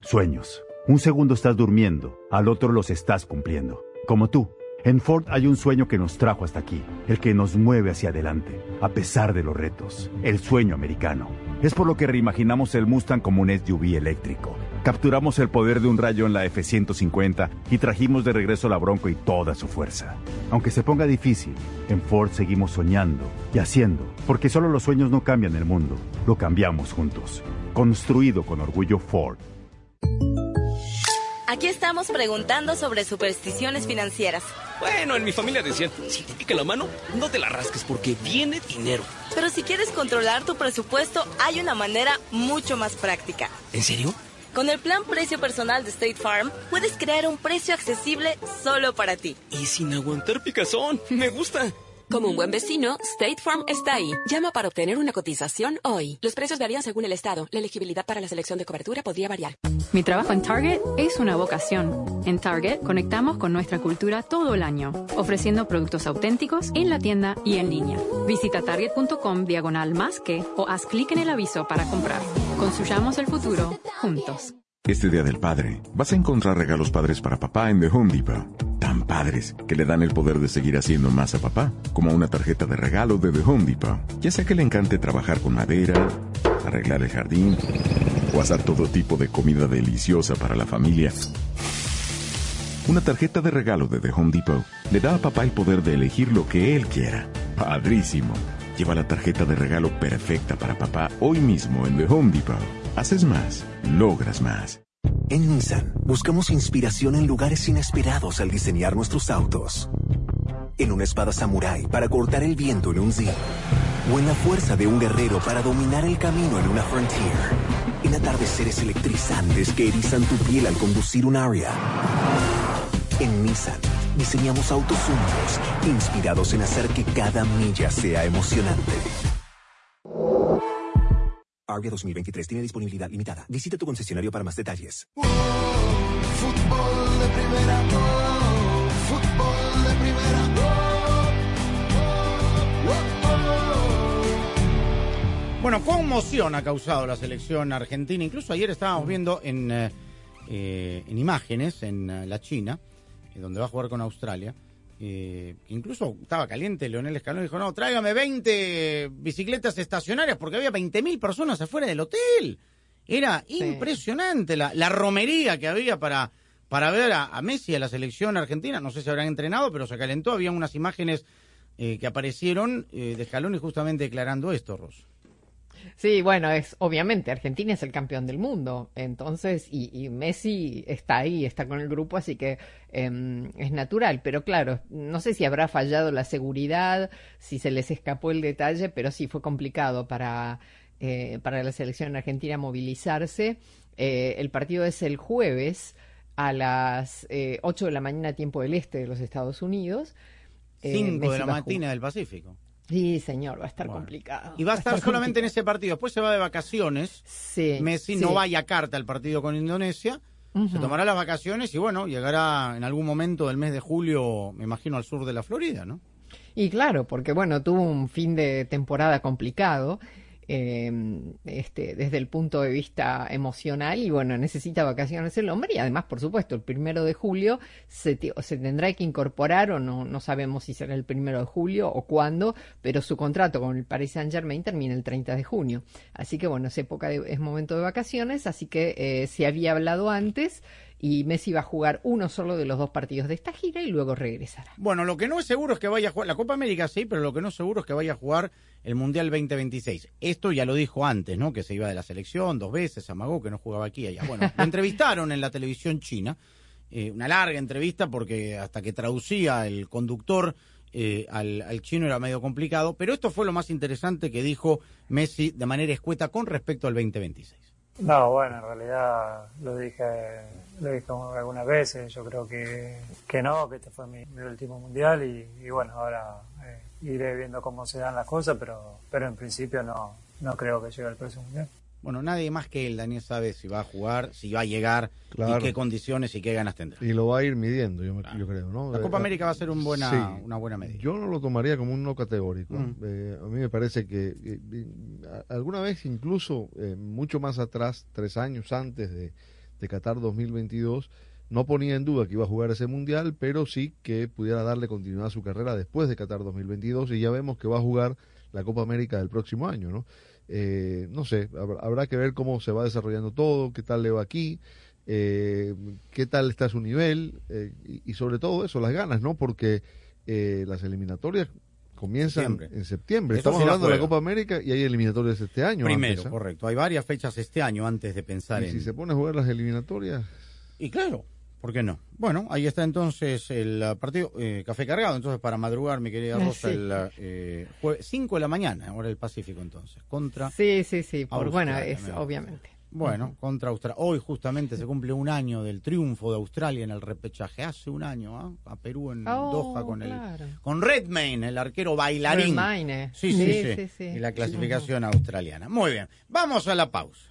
Sueños. Un segundo estás durmiendo, al otro los estás cumpliendo. Como tú. En Ford hay un sueño que nos trajo hasta aquí, el que nos mueve hacia adelante, a pesar de los retos, el sueño americano. Es por lo que reimaginamos el Mustang como un SUV eléctrico. Capturamos el poder de un rayo en la F-150 y trajimos de regreso la Bronco y toda su fuerza. Aunque se ponga difícil, en Ford seguimos soñando y haciendo, porque solo los sueños no cambian el mundo, lo cambiamos juntos. Construido con orgullo Ford. Aquí estamos preguntando sobre supersticiones financieras. Bueno, en mi familia decían, si te pica la mano, no te la rasques porque viene dinero. Pero si quieres controlar tu presupuesto, hay una manera mucho más práctica. ¿En serio? Con el plan precio personal de State Farm, puedes crear un precio accesible solo para ti. Y sin aguantar picazón, me gusta. Como un buen vecino, State Farm está ahí. Llama para obtener una cotización hoy. Los precios varían según el estado. La elegibilidad para la selección de cobertura podría variar. Mi trabajo en Target es una vocación. En Target conectamos con nuestra cultura todo el año, ofreciendo productos auténticos en la tienda y en línea. Visita target.com diagonal más que o haz clic en el aviso para comprar. Construyamos el futuro juntos. Este Día del Padre, vas a encontrar regalos padres para papá en The Home Depot. Tan padres que le dan el poder de seguir haciendo más a papá, como una tarjeta de regalo de The Home Depot. Ya sea que le encante trabajar con madera, arreglar el jardín o hacer todo tipo de comida deliciosa para la familia. Una tarjeta de regalo de The Home Depot le da a papá el poder de elegir lo que él quiera. Padrísimo. Lleva la tarjeta de regalo perfecta para papá hoy mismo en The Home Depot. Haces más, logras más. En Nissan buscamos inspiración en lugares inesperados al diseñar nuestros autos. En una espada samurái para cortar el viento en un Z. O en la fuerza de un guerrero para dominar el camino en una Frontier. En atardeceres electrizantes que erizan tu piel al conducir un Aria. En Nissan diseñamos autos únicos, inspirados en hacer que cada milla sea emocionante. Aria 2023 tiene disponibilidad limitada. Visita tu concesionario para más detalles. Fútbol de primera, oh, fútbol de primera. Bueno, conmoción ha causado la selección argentina. Incluso ayer estábamos viendo en, eh, eh, en imágenes en eh, la China, donde va a jugar con Australia. eh, incluso estaba caliente Leonel Escalón dijo, no, tráigame 20 bicicletas estacionarias porque había 20.000 personas afuera del hotel. Era impresionante la, la romería que había para, para ver a, a Messi y a la selección argentina. No sé si habrán entrenado, pero se calentó. Había unas imágenes eh, que aparecieron eh, de Scaloni justamente declarando esto, Ros. Sí, bueno, es obviamente Argentina es el campeón del mundo, entonces y, y Messi está ahí, está con el grupo, así que em, es natural. Pero claro, no sé si habrá fallado la seguridad, si se les escapó el detalle, pero sí fue complicado para eh, para la selección argentina movilizarse. Eh, el partido es el jueves a las eh, 8 de la mañana tiempo del este de los Estados Unidos. Eh, 5 de Messi la mañana del Pacífico. Sí, señor, va a estar complicado. Y va a estar solamente en ese partido. Después se va de vacaciones. Sí, Messi sí. no va a Yakarta al partido con Indonesia. Se tomará las vacaciones y bueno, llegará en algún momento del mes de julio, me imagino, al sur de la Florida, ¿no? Y claro, porque bueno, tuvo un fin de temporada complicado eh, este, desde el punto de vista emocional y bueno, necesita vacaciones el hombre y además, por supuesto, el primero de julio se tendrá que incorporar o no, no sabemos si será el primero de julio o cuándo, pero su contrato con el Paris Saint Germain termina el 30 de junio. Así que bueno, es época de- es momento de vacaciones, así que eh, se había hablado antes y Messi va a jugar uno solo de los dos partidos de esta gira y luego regresará. Bueno, lo que no es seguro es que vaya a jugar, la Copa América sí, pero lo que no es seguro es que vaya a jugar el Mundial 2026. Esto ya lo dijo antes, ¿no? Que se iba de la selección dos veces, amagó que no jugaba aquí allá. Bueno, lo entrevistaron en la televisión china, eh, una larga entrevista porque hasta que traducía el conductor eh, al, al chino era medio complicado, pero esto fue lo más interesante que dijo Messi de manera escueta con respecto al 2026. No, bueno, en realidad lo dije, lo dije algunas veces. Yo creo que, que no, que este fue mi, último mundial y, y bueno, ahora eh, iré viendo cómo se dan las cosas, pero, pero en principio no, no creo que llegue al próximo mundial. Bueno, nadie más que él, Daniel, sabe si va a jugar, si va a llegar Claro. y qué condiciones y qué ganas tendrá. Y lo va a ir midiendo, yo, creo, ¿no? La Copa Eh, América va a ser un buena, sí. una buena medida. Yo no lo tomaría como un no categórico. Mm. Eh, a mí me parece que eh, alguna vez incluso eh, mucho más atrás, tres años antes de, de Qatar 2022 no ponía en duda que iba a jugar ese mundial, pero sí que pudiera darle continuidad a su carrera después de Qatar 2022 y ya vemos que va a jugar la Copa América del próximo año, ¿no? Eh, no sé, habrá, que ver cómo se va desarrollando todo, qué tal le va aquí, eh, qué tal está su nivel eh, y, y sobre todo eso, las ganas, ¿no? Porque eh, las eliminatorias comienzan Septiembre. en septiembre. Eso Estamos hablando de la. Copa América y hay eliminatorias este año. Primero, antes, ¿ah? correcto. Hay varias fechas este año antes de pensar Y en... si se pone a jugar las eliminatorias, Y claro, ¿por qué no? Bueno, ahí está entonces el uh, partido eh, Café Cargado, entonces para madrugar, mi querida Ah, Rosa, sí. el 5 de la mañana, ahora el Pacífico entonces, contra... Sí, sí, sí, por, bueno, es obviamente. Bueno, contra Australia. Hoy justamente se cumple un año del triunfo de Australia en el repechaje. Hace un año, ¿ah? A Perú en Oh, Doha con claro. el con Redmayne, el arquero bailarín. Redmayne. Sí, sí, Sí, sí, sí, sí. Y la clasificación australiana. Muy bien. Vamos a la pausa.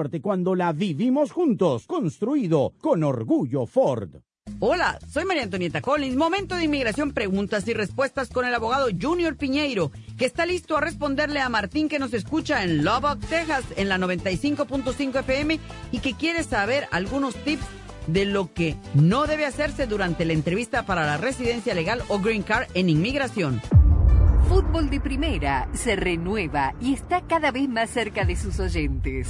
cuando la vivimos juntos. Construido con orgullo Ford. Hola, soy María Antonieta Collins. Momento de inmigración, preguntas y respuestas con el abogado Junior Piñeiro, que está listo a responderle a Martín que nos escucha en Lubbock, Texas, en la 95.5 FM y que quiere saber algunos tips de lo que no debe hacerse durante la entrevista para la residencia legal o green card en inmigración. Fútbol de Primera se renueva y está cada vez más cerca de sus oyentes.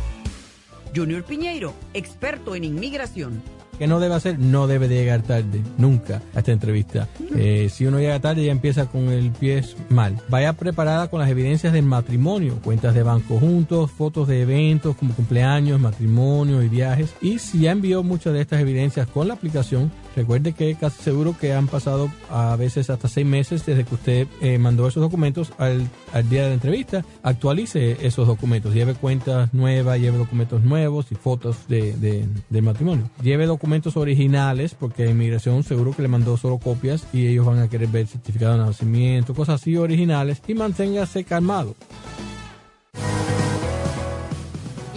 Junior Piñeiro, experto en inmigración. que no debe hacer? No debe de llegar tarde, nunca, a esta entrevista. Eh, si uno llega tarde, ya empieza con el pie mal. Vaya preparada con las evidencias del matrimonio, cuentas de banco juntos, fotos de eventos como cumpleaños, matrimonio y viajes. Y si ya envió muchas de estas evidencias con la aplicación, recuerde que casi seguro que han pasado a veces hasta seis meses desde que usted eh, mandó esos documentos al, al día de la entrevista. Actualice esos documentos, lleve cuentas nuevas, lleve documentos nuevos y fotos de, de, matrimonio. Lleve documentos originales porque inmigración seguro que le mandó solo copias y ellos van a querer ver certificado de nacimiento, cosas así originales y manténgase calmado.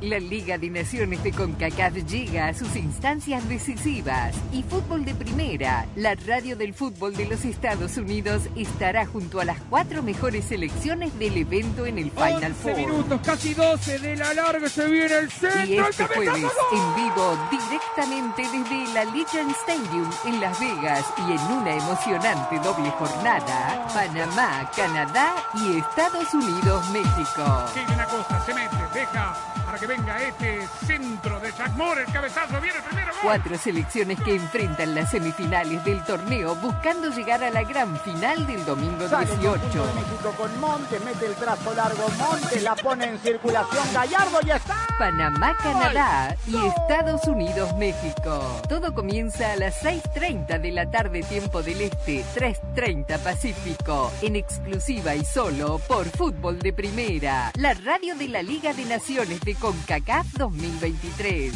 La Liga de Naciones de CONCACAF llega a sus instancias decisivas y Fútbol de Primera, la radio del fútbol de los Estados Unidos, estará junto a las cuatro mejores selecciones del evento en el Final 11 Four. minutos, casi 12 de la larga, se viene el centro. Y este jueves, en vivo, directamente desde el Allegiant Stadium en Las Vegas y en una emocionante doble jornada, Panamá, Canadá y Estados Unidos, México. Kevin Acosta se mete, deja para que venga este centro de Jack Moore, el cabezazo, viene el primero. gol. Cuatro selecciones que enfrentan las semifinales del torneo buscando llegar a la gran final del domingo Sale el 18. conjunto de México con Montes, mete el trazo largo Montes, la pone en circulación Gallardo y está. Panamá, Canadá y Estados Unidos, México. Todo comienza a las 6.30 de la tarde tiempo del Este, 3.30 Pacífico, en exclusiva y solo por Fútbol de Primera, la radio de la Liga de Naciones de CONCACAF 2023.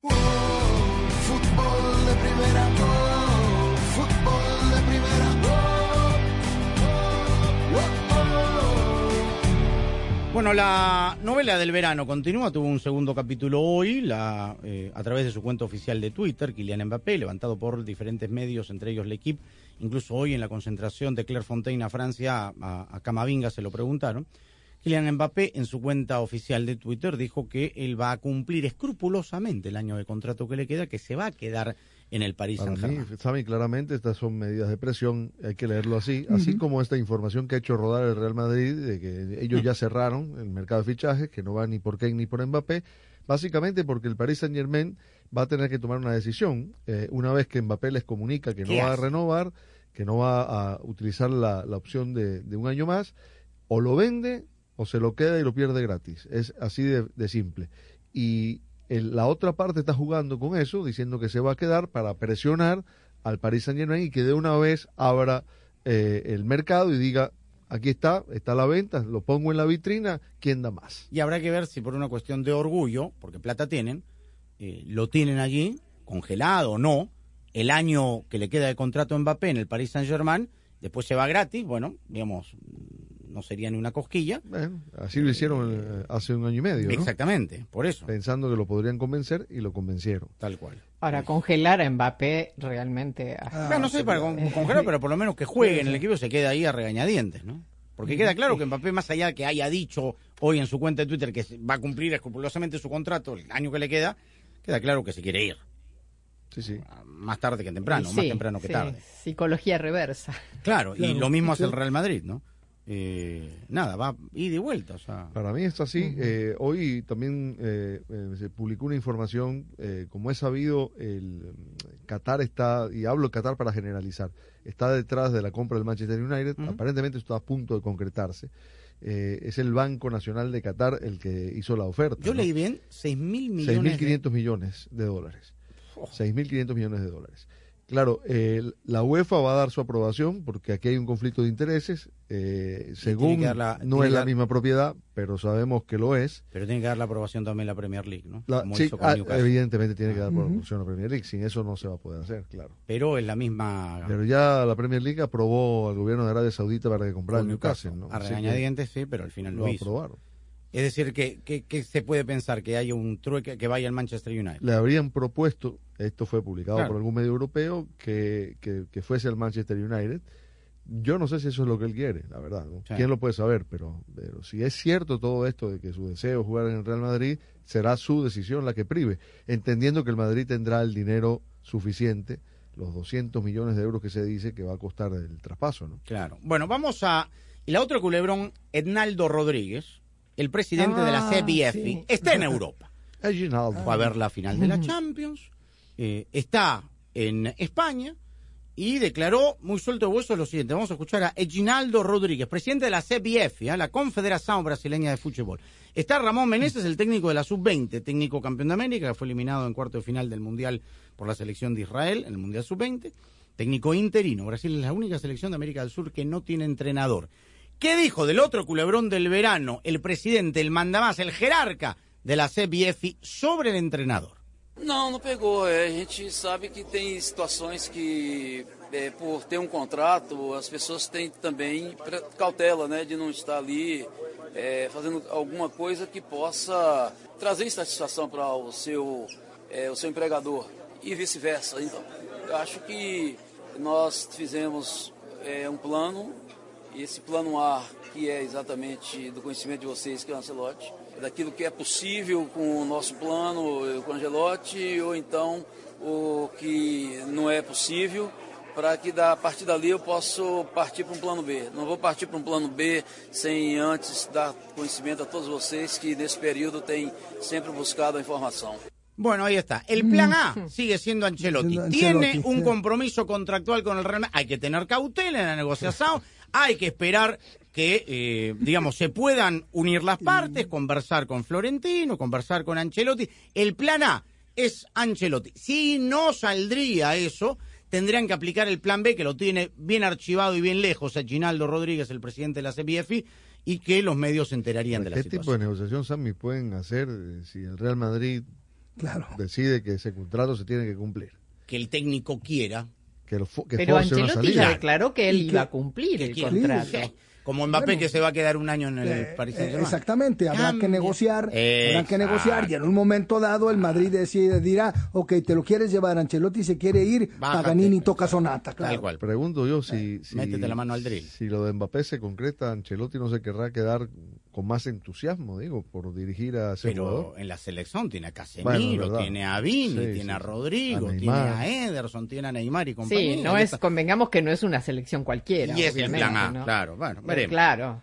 Fútbol de primera, Bueno, la novela del verano continúa, tuvo un segundo capítulo hoy, la, eh, a través de su cuenta oficial de Twitter, Kylian Mbappé, levantado por diferentes medios, entre ellos L'Equipe, incluso hoy en la concentración de Clairefontaine a Francia, a, a Camavinga se lo preguntaron. Kylian Mbappé, en su cuenta oficial de Twitter, dijo que él va a cumplir escrupulosamente el año de contrato que le queda, que se va a quedar en el Paris Para Saint-Germain. mí, Sammy, claramente estas son medidas de presión, hay que leerlo así, así como esta información que ha hecho rodar el Real Madrid, de que ellos ya cerraron el mercado de fichajes, que no va ni por Kane ni por Mbappé, básicamente porque el Paris Saint Germain va a tener que tomar una decisión, eh, una vez que Mbappé les comunica que no ¿Qué va a renovar, que no va a utilizar la, la opción de, de un año más, o lo vende o se lo queda y lo pierde gratis. Es así de, de simple. Y el- la otra parte está jugando con eso, diciendo que se va a quedar para presionar al Paris Saint Germain y que de una vez abra eh, el mercado y diga, aquí está, está la venta, lo pongo en la vitrina, ¿quién da más? Y habrá que ver si por una cuestión de orgullo, porque plata tienen, eh, lo tienen allí, congelado o no, el año que le queda de contrato a Mbappé en el Paris Saint-Germain, después se va gratis, bueno, digamos, no sería ni una cosquilla. Bueno, así lo hicieron eh, hace un año y medio. ¿no? Exactamente, por eso. Pensando que lo podrían convencer y lo convencieron. Tal cual. Para congelar a Mbappé realmente... ah, Bueno, no sé para con- congelar, pero por lo menos que juegue en el equipo y se quede ahí a regañadientes, ¿no? Porque queda claro que Mbappé, más allá de que haya dicho hoy en su cuenta de Twitter que va a cumplir escrupulosamente su contrato el año que le queda, queda claro que se quiere ir. Sí, sí. Más tarde que temprano, Sí, más temprano que sí, tarde. Psicología reversa. Claro, y Claro, lo mismo hace el. Real Madrid, ¿no? Eh, nada, va y vuelta, o sea. Para mí es así. Eh, hoy también eh, eh, se publicó una información, eh, como es sabido, el mm, Qatar está, y hablo Qatar para generalizar, está detrás de la compra del Manchester United. Aparentemente está a punto de concretarse. Eh, es el Banco Nacional de Qatar el que hizo la oferta. Yo ¿no? leí bien, 6 mil millones. de- 6.500 millones de dólares. 6.500 millones de dólares. Claro, eh, la UEFA va a dar su aprobación porque aquí hay un conflicto de intereses. eh, según la- no es la dar- misma propiedad, pero sabemos que lo es. Pero tiene que dar la aprobación también la Premier League, ¿no? La- Como sí, hizo con ah, Newcastle. evidentemente tiene que dar Ujú. aprobación a la Premier League. Sin eso no se va a poder hacer, claro. Pero es la misma. Pero ya la Premier League aprobó al gobierno de Arabia Saudita para que comprara el Newcastle. ¿no? A regañadientes, sí, pero al final lo, lo hizo. aprobaron. Es decir, que, que, que se puede pensar que haya un trueque que vaya al Manchester United. le habrían propuesto, esto fue publicado Claro. por algún medio europeo, que, que, fuese al Manchester United. Yo no sé si eso es lo que él quiere, la verdad. ¿no? Sí. ¿Quién lo puede saber? Pero, pero si es cierto todo esto de que su deseo es jugar en el Real Madrid, será su decisión la que prive, entendiendo que el Madrid tendrá el dinero suficiente, los 200 millones de euros que se dice que va a costar el traspaso. ¿no? Claro. Bueno, vamos a. Y la otra culebrón, Ednaldo Rodríguez, el presidente de la Ah, CBF, sí. está en Europa. Fue a ver la final de la Champions. eh, está en España y declaró muy suelto de hueso lo siguiente. Vamos a escuchar a Eginaldo Rodríguez, presidente de la CBF, ¿eh? la Confederación Brasileña de Fútbol. Está Ramón Meneses, el técnico de la Sub-20, técnico campeón de América, que fue eliminado en cuarto de final del Mundial por la selección de Israel, en el Mundial Sub-20. Técnico interino. Brasil es la única selección de América del Sur que no tiene entrenador. ¿Qué dijo del otro culebrón del verano el presidente, el mandamás, el jerarca de la CBF sobre el entrenador? Não, não pegou. É, a gente sabe que tem situações que, é, por ter um contrato, as pessoas têm também cautela, né, de não estar ali é, fazendo alguma coisa que possa trazer insatisfação para o seu, o seu empregador e vice-versa. Então, acho que nós fizemos um plano, esse plano A, que é exatamente do conhecimento de vocês, que é o Ancelotti, daquilo que é possível com o nosso plano, com o Angelotti, ou então o que não é possível, para que da, a partir dali eu possa partir para um plano B. Não vou partir para um plano B sem antes dar conhecimento a todos vocês que nesse período têm sempre buscado a informação. Bueno, ahí está. El plan A sigue siendo Ancelotti. Ancelotti, Tiene un compromiso contractual con el Real Madrid. Hay que tener cautela en la negociación. Hay que esperar que, eh, digamos, se puedan unir las partes, conversar con Florentino, conversar con Ancelotti. El plan A es Ancelotti. Si no saldría eso, tendrían que aplicar el plan B, que lo tiene bien archivado y bien lejos a Ginaldo Rodríguez, el presidente de la CBFI, y que los medios se enterarían de la ¿Qué situación. tipo de negociación, Sammy, pueden hacer eh, si el Real Madrid decide que ese contrato se tiene que cumplir? Que el técnico quiera. Que, que Pero Ancelotti salida. ya declaró que él iba a cumplir el contrato. Como Mbappé Bueno. que se va a quedar un año en el Eh, Paris eh, Saint-Germain. exactamente, habrá que negociar, habrá que Exacto. negociar y en un momento dado el Madrid decide, dirá, ok, te lo quieres llevar, Ancelotti se quiere ir, Bájate. Paganini toca sonata, claro. Pregunto yo si, si, métete la mano al drill. si lo de Mbappé se concreta, Ancelotti no se querrá quedar con más entusiasmo, digo, por dirigir a ese Pero jugador. en la selección tiene a Casemiro, Bueno, tiene a Vini, Sí, tiene sí, a. Rodrigo, A tiene a Ederson, tiene a Neymar y compañía. Sí, no es, convengamos que no es una selección cualquiera. Y es el plan A, ¿no? claro, bueno, veremos. Claro.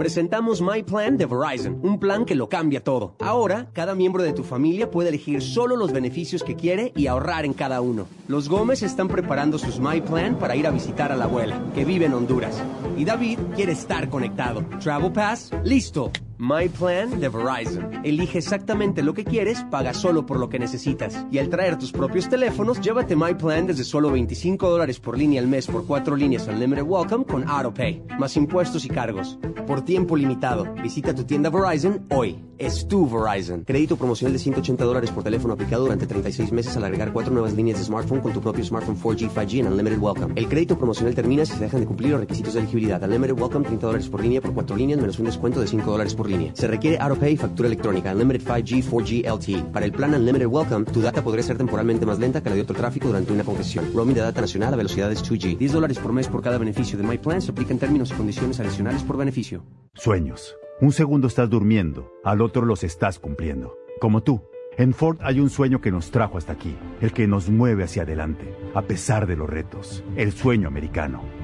Presentamos My Plan de Verizon, un plan que lo cambia todo. Ahora, cada miembro de tu familia puede elegir solo los beneficios que quiere y ahorrar en cada uno. Los Gómez están preparando sus My Plan para ir a visitar a la abuela, que vive en Honduras. Y David quiere estar conectado. Travel Pass, listo. My Plan de Verizon. Elige exactamente lo que quieres, paga solo por lo que necesitas. Y al traer tus propios teléfonos, llévate My Plan desde solo 25 dólares por línea al mes por cuatro líneas Unlimited Welcome con AutoPay, más impuestos y cargos. Por tiempo limitado, visita tu tienda Verizon hoy. Es tu Verizon. Crédito promocional de 180 dólares por teléfono aplicado durante 36 meses al agregar cuatro nuevas líneas de smartphone con tu propio smartphone 4G, 5G en Unlimited Welcome. El crédito promocional termina si se dejan de cumplir los requisitos de elegibilidad. Unlimited Welcome 30 dólares por línea por cuatro líneas menos un descuento de 5 dólares por Se requiere AutoPay y factura electrónica. Unlimited 5G, 4G LTE. Para el plan Unlimited Welcome, tu data podría ser temporalmente más lenta que la de otro tráfico durante una congestión. Roaming de data nacional a velocidades 2G. 10 dólares por mes por cada beneficio de My Plan se aplica en términos y condiciones adicionales por beneficio. Sueños. Un segundo estás durmiendo, al otro los estás cumpliendo. Como tú. En Ford hay un sueño que nos trajo hasta aquí, el que nos mueve hacia adelante, a pesar de los retos, el sueño americano.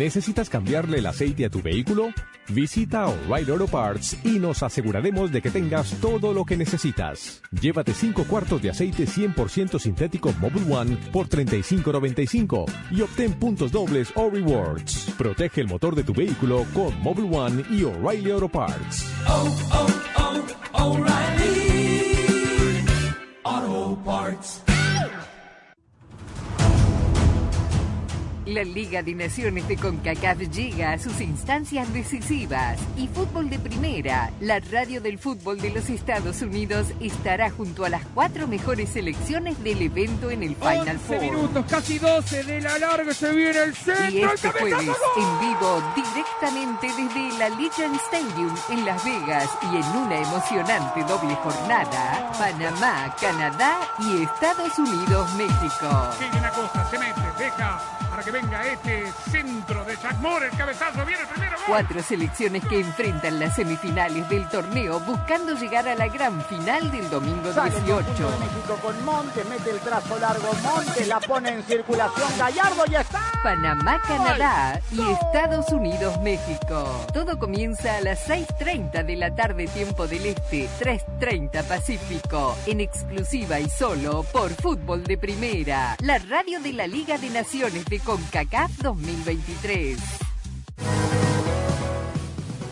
¿Necesitas cambiarle el aceite a tu vehículo? Visita O'Reilly Auto Parts y nos aseguraremos de que tengas todo lo que necesitas. Llévate 5 cuartos de aceite 100% sintético Mobile One por $35.95 y obtén puntos dobles o rewards. Protege el motor de tu vehículo con Mobile One y O'Reilly Auto Parts. Auto Parts. La Liga de Naciones de CONCACAF llega a sus instancias decisivas y Fútbol de Primera, la radio del fútbol de los Estados Unidos, estará junto a las cuatro mejores selecciones del evento en el Final 11 Four. minutos, casi 12 de la larga, se viene el centro. Y este jueves, en vivo, directamente desde la Legion Stadium en Las Vegas y en una emocionante doble jornada, Panamá, Canadá y Estados Unidos, México. Sí, una cosa, se mete, Deja para que venga este centro de Jack Moore. El cabezazo viene el primero. gol. Cuatro selecciones que enfrentan las semifinales del torneo buscando llegar a la gran final del domingo Sale el conjunto 18. de México con Montes, mete el trazo largo Montes, la pone en circulación Gallardo y está. Panamá, Canadá y Estados Unidos, México. Todo comienza a las 6.30 de la tarde, tiempo del Este, 3.30 Pacífico, en exclusiva y solo por Fútbol de Primera, la radio de la Liga de Naciones de CONCACAF 2023.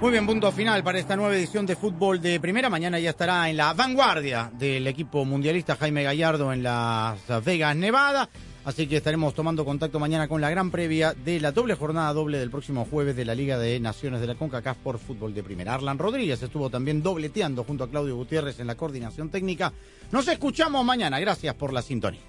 Muy bien, punto final para esta nueva edición de fútbol de primera. Mañana ya estará en la vanguardia del equipo mundialista Jaime Gallardo en Las Vegas, Nevada. Así que estaremos tomando contacto mañana con la gran previa de la doble jornada doble del próximo jueves de la Liga de Naciones de la CONCACAF por fútbol de primera. Arlan Rodríguez estuvo también dobleteando junto a Claudio Gutiérrez en la coordinación técnica. Nos escuchamos mañana. Gracias por la sintonía.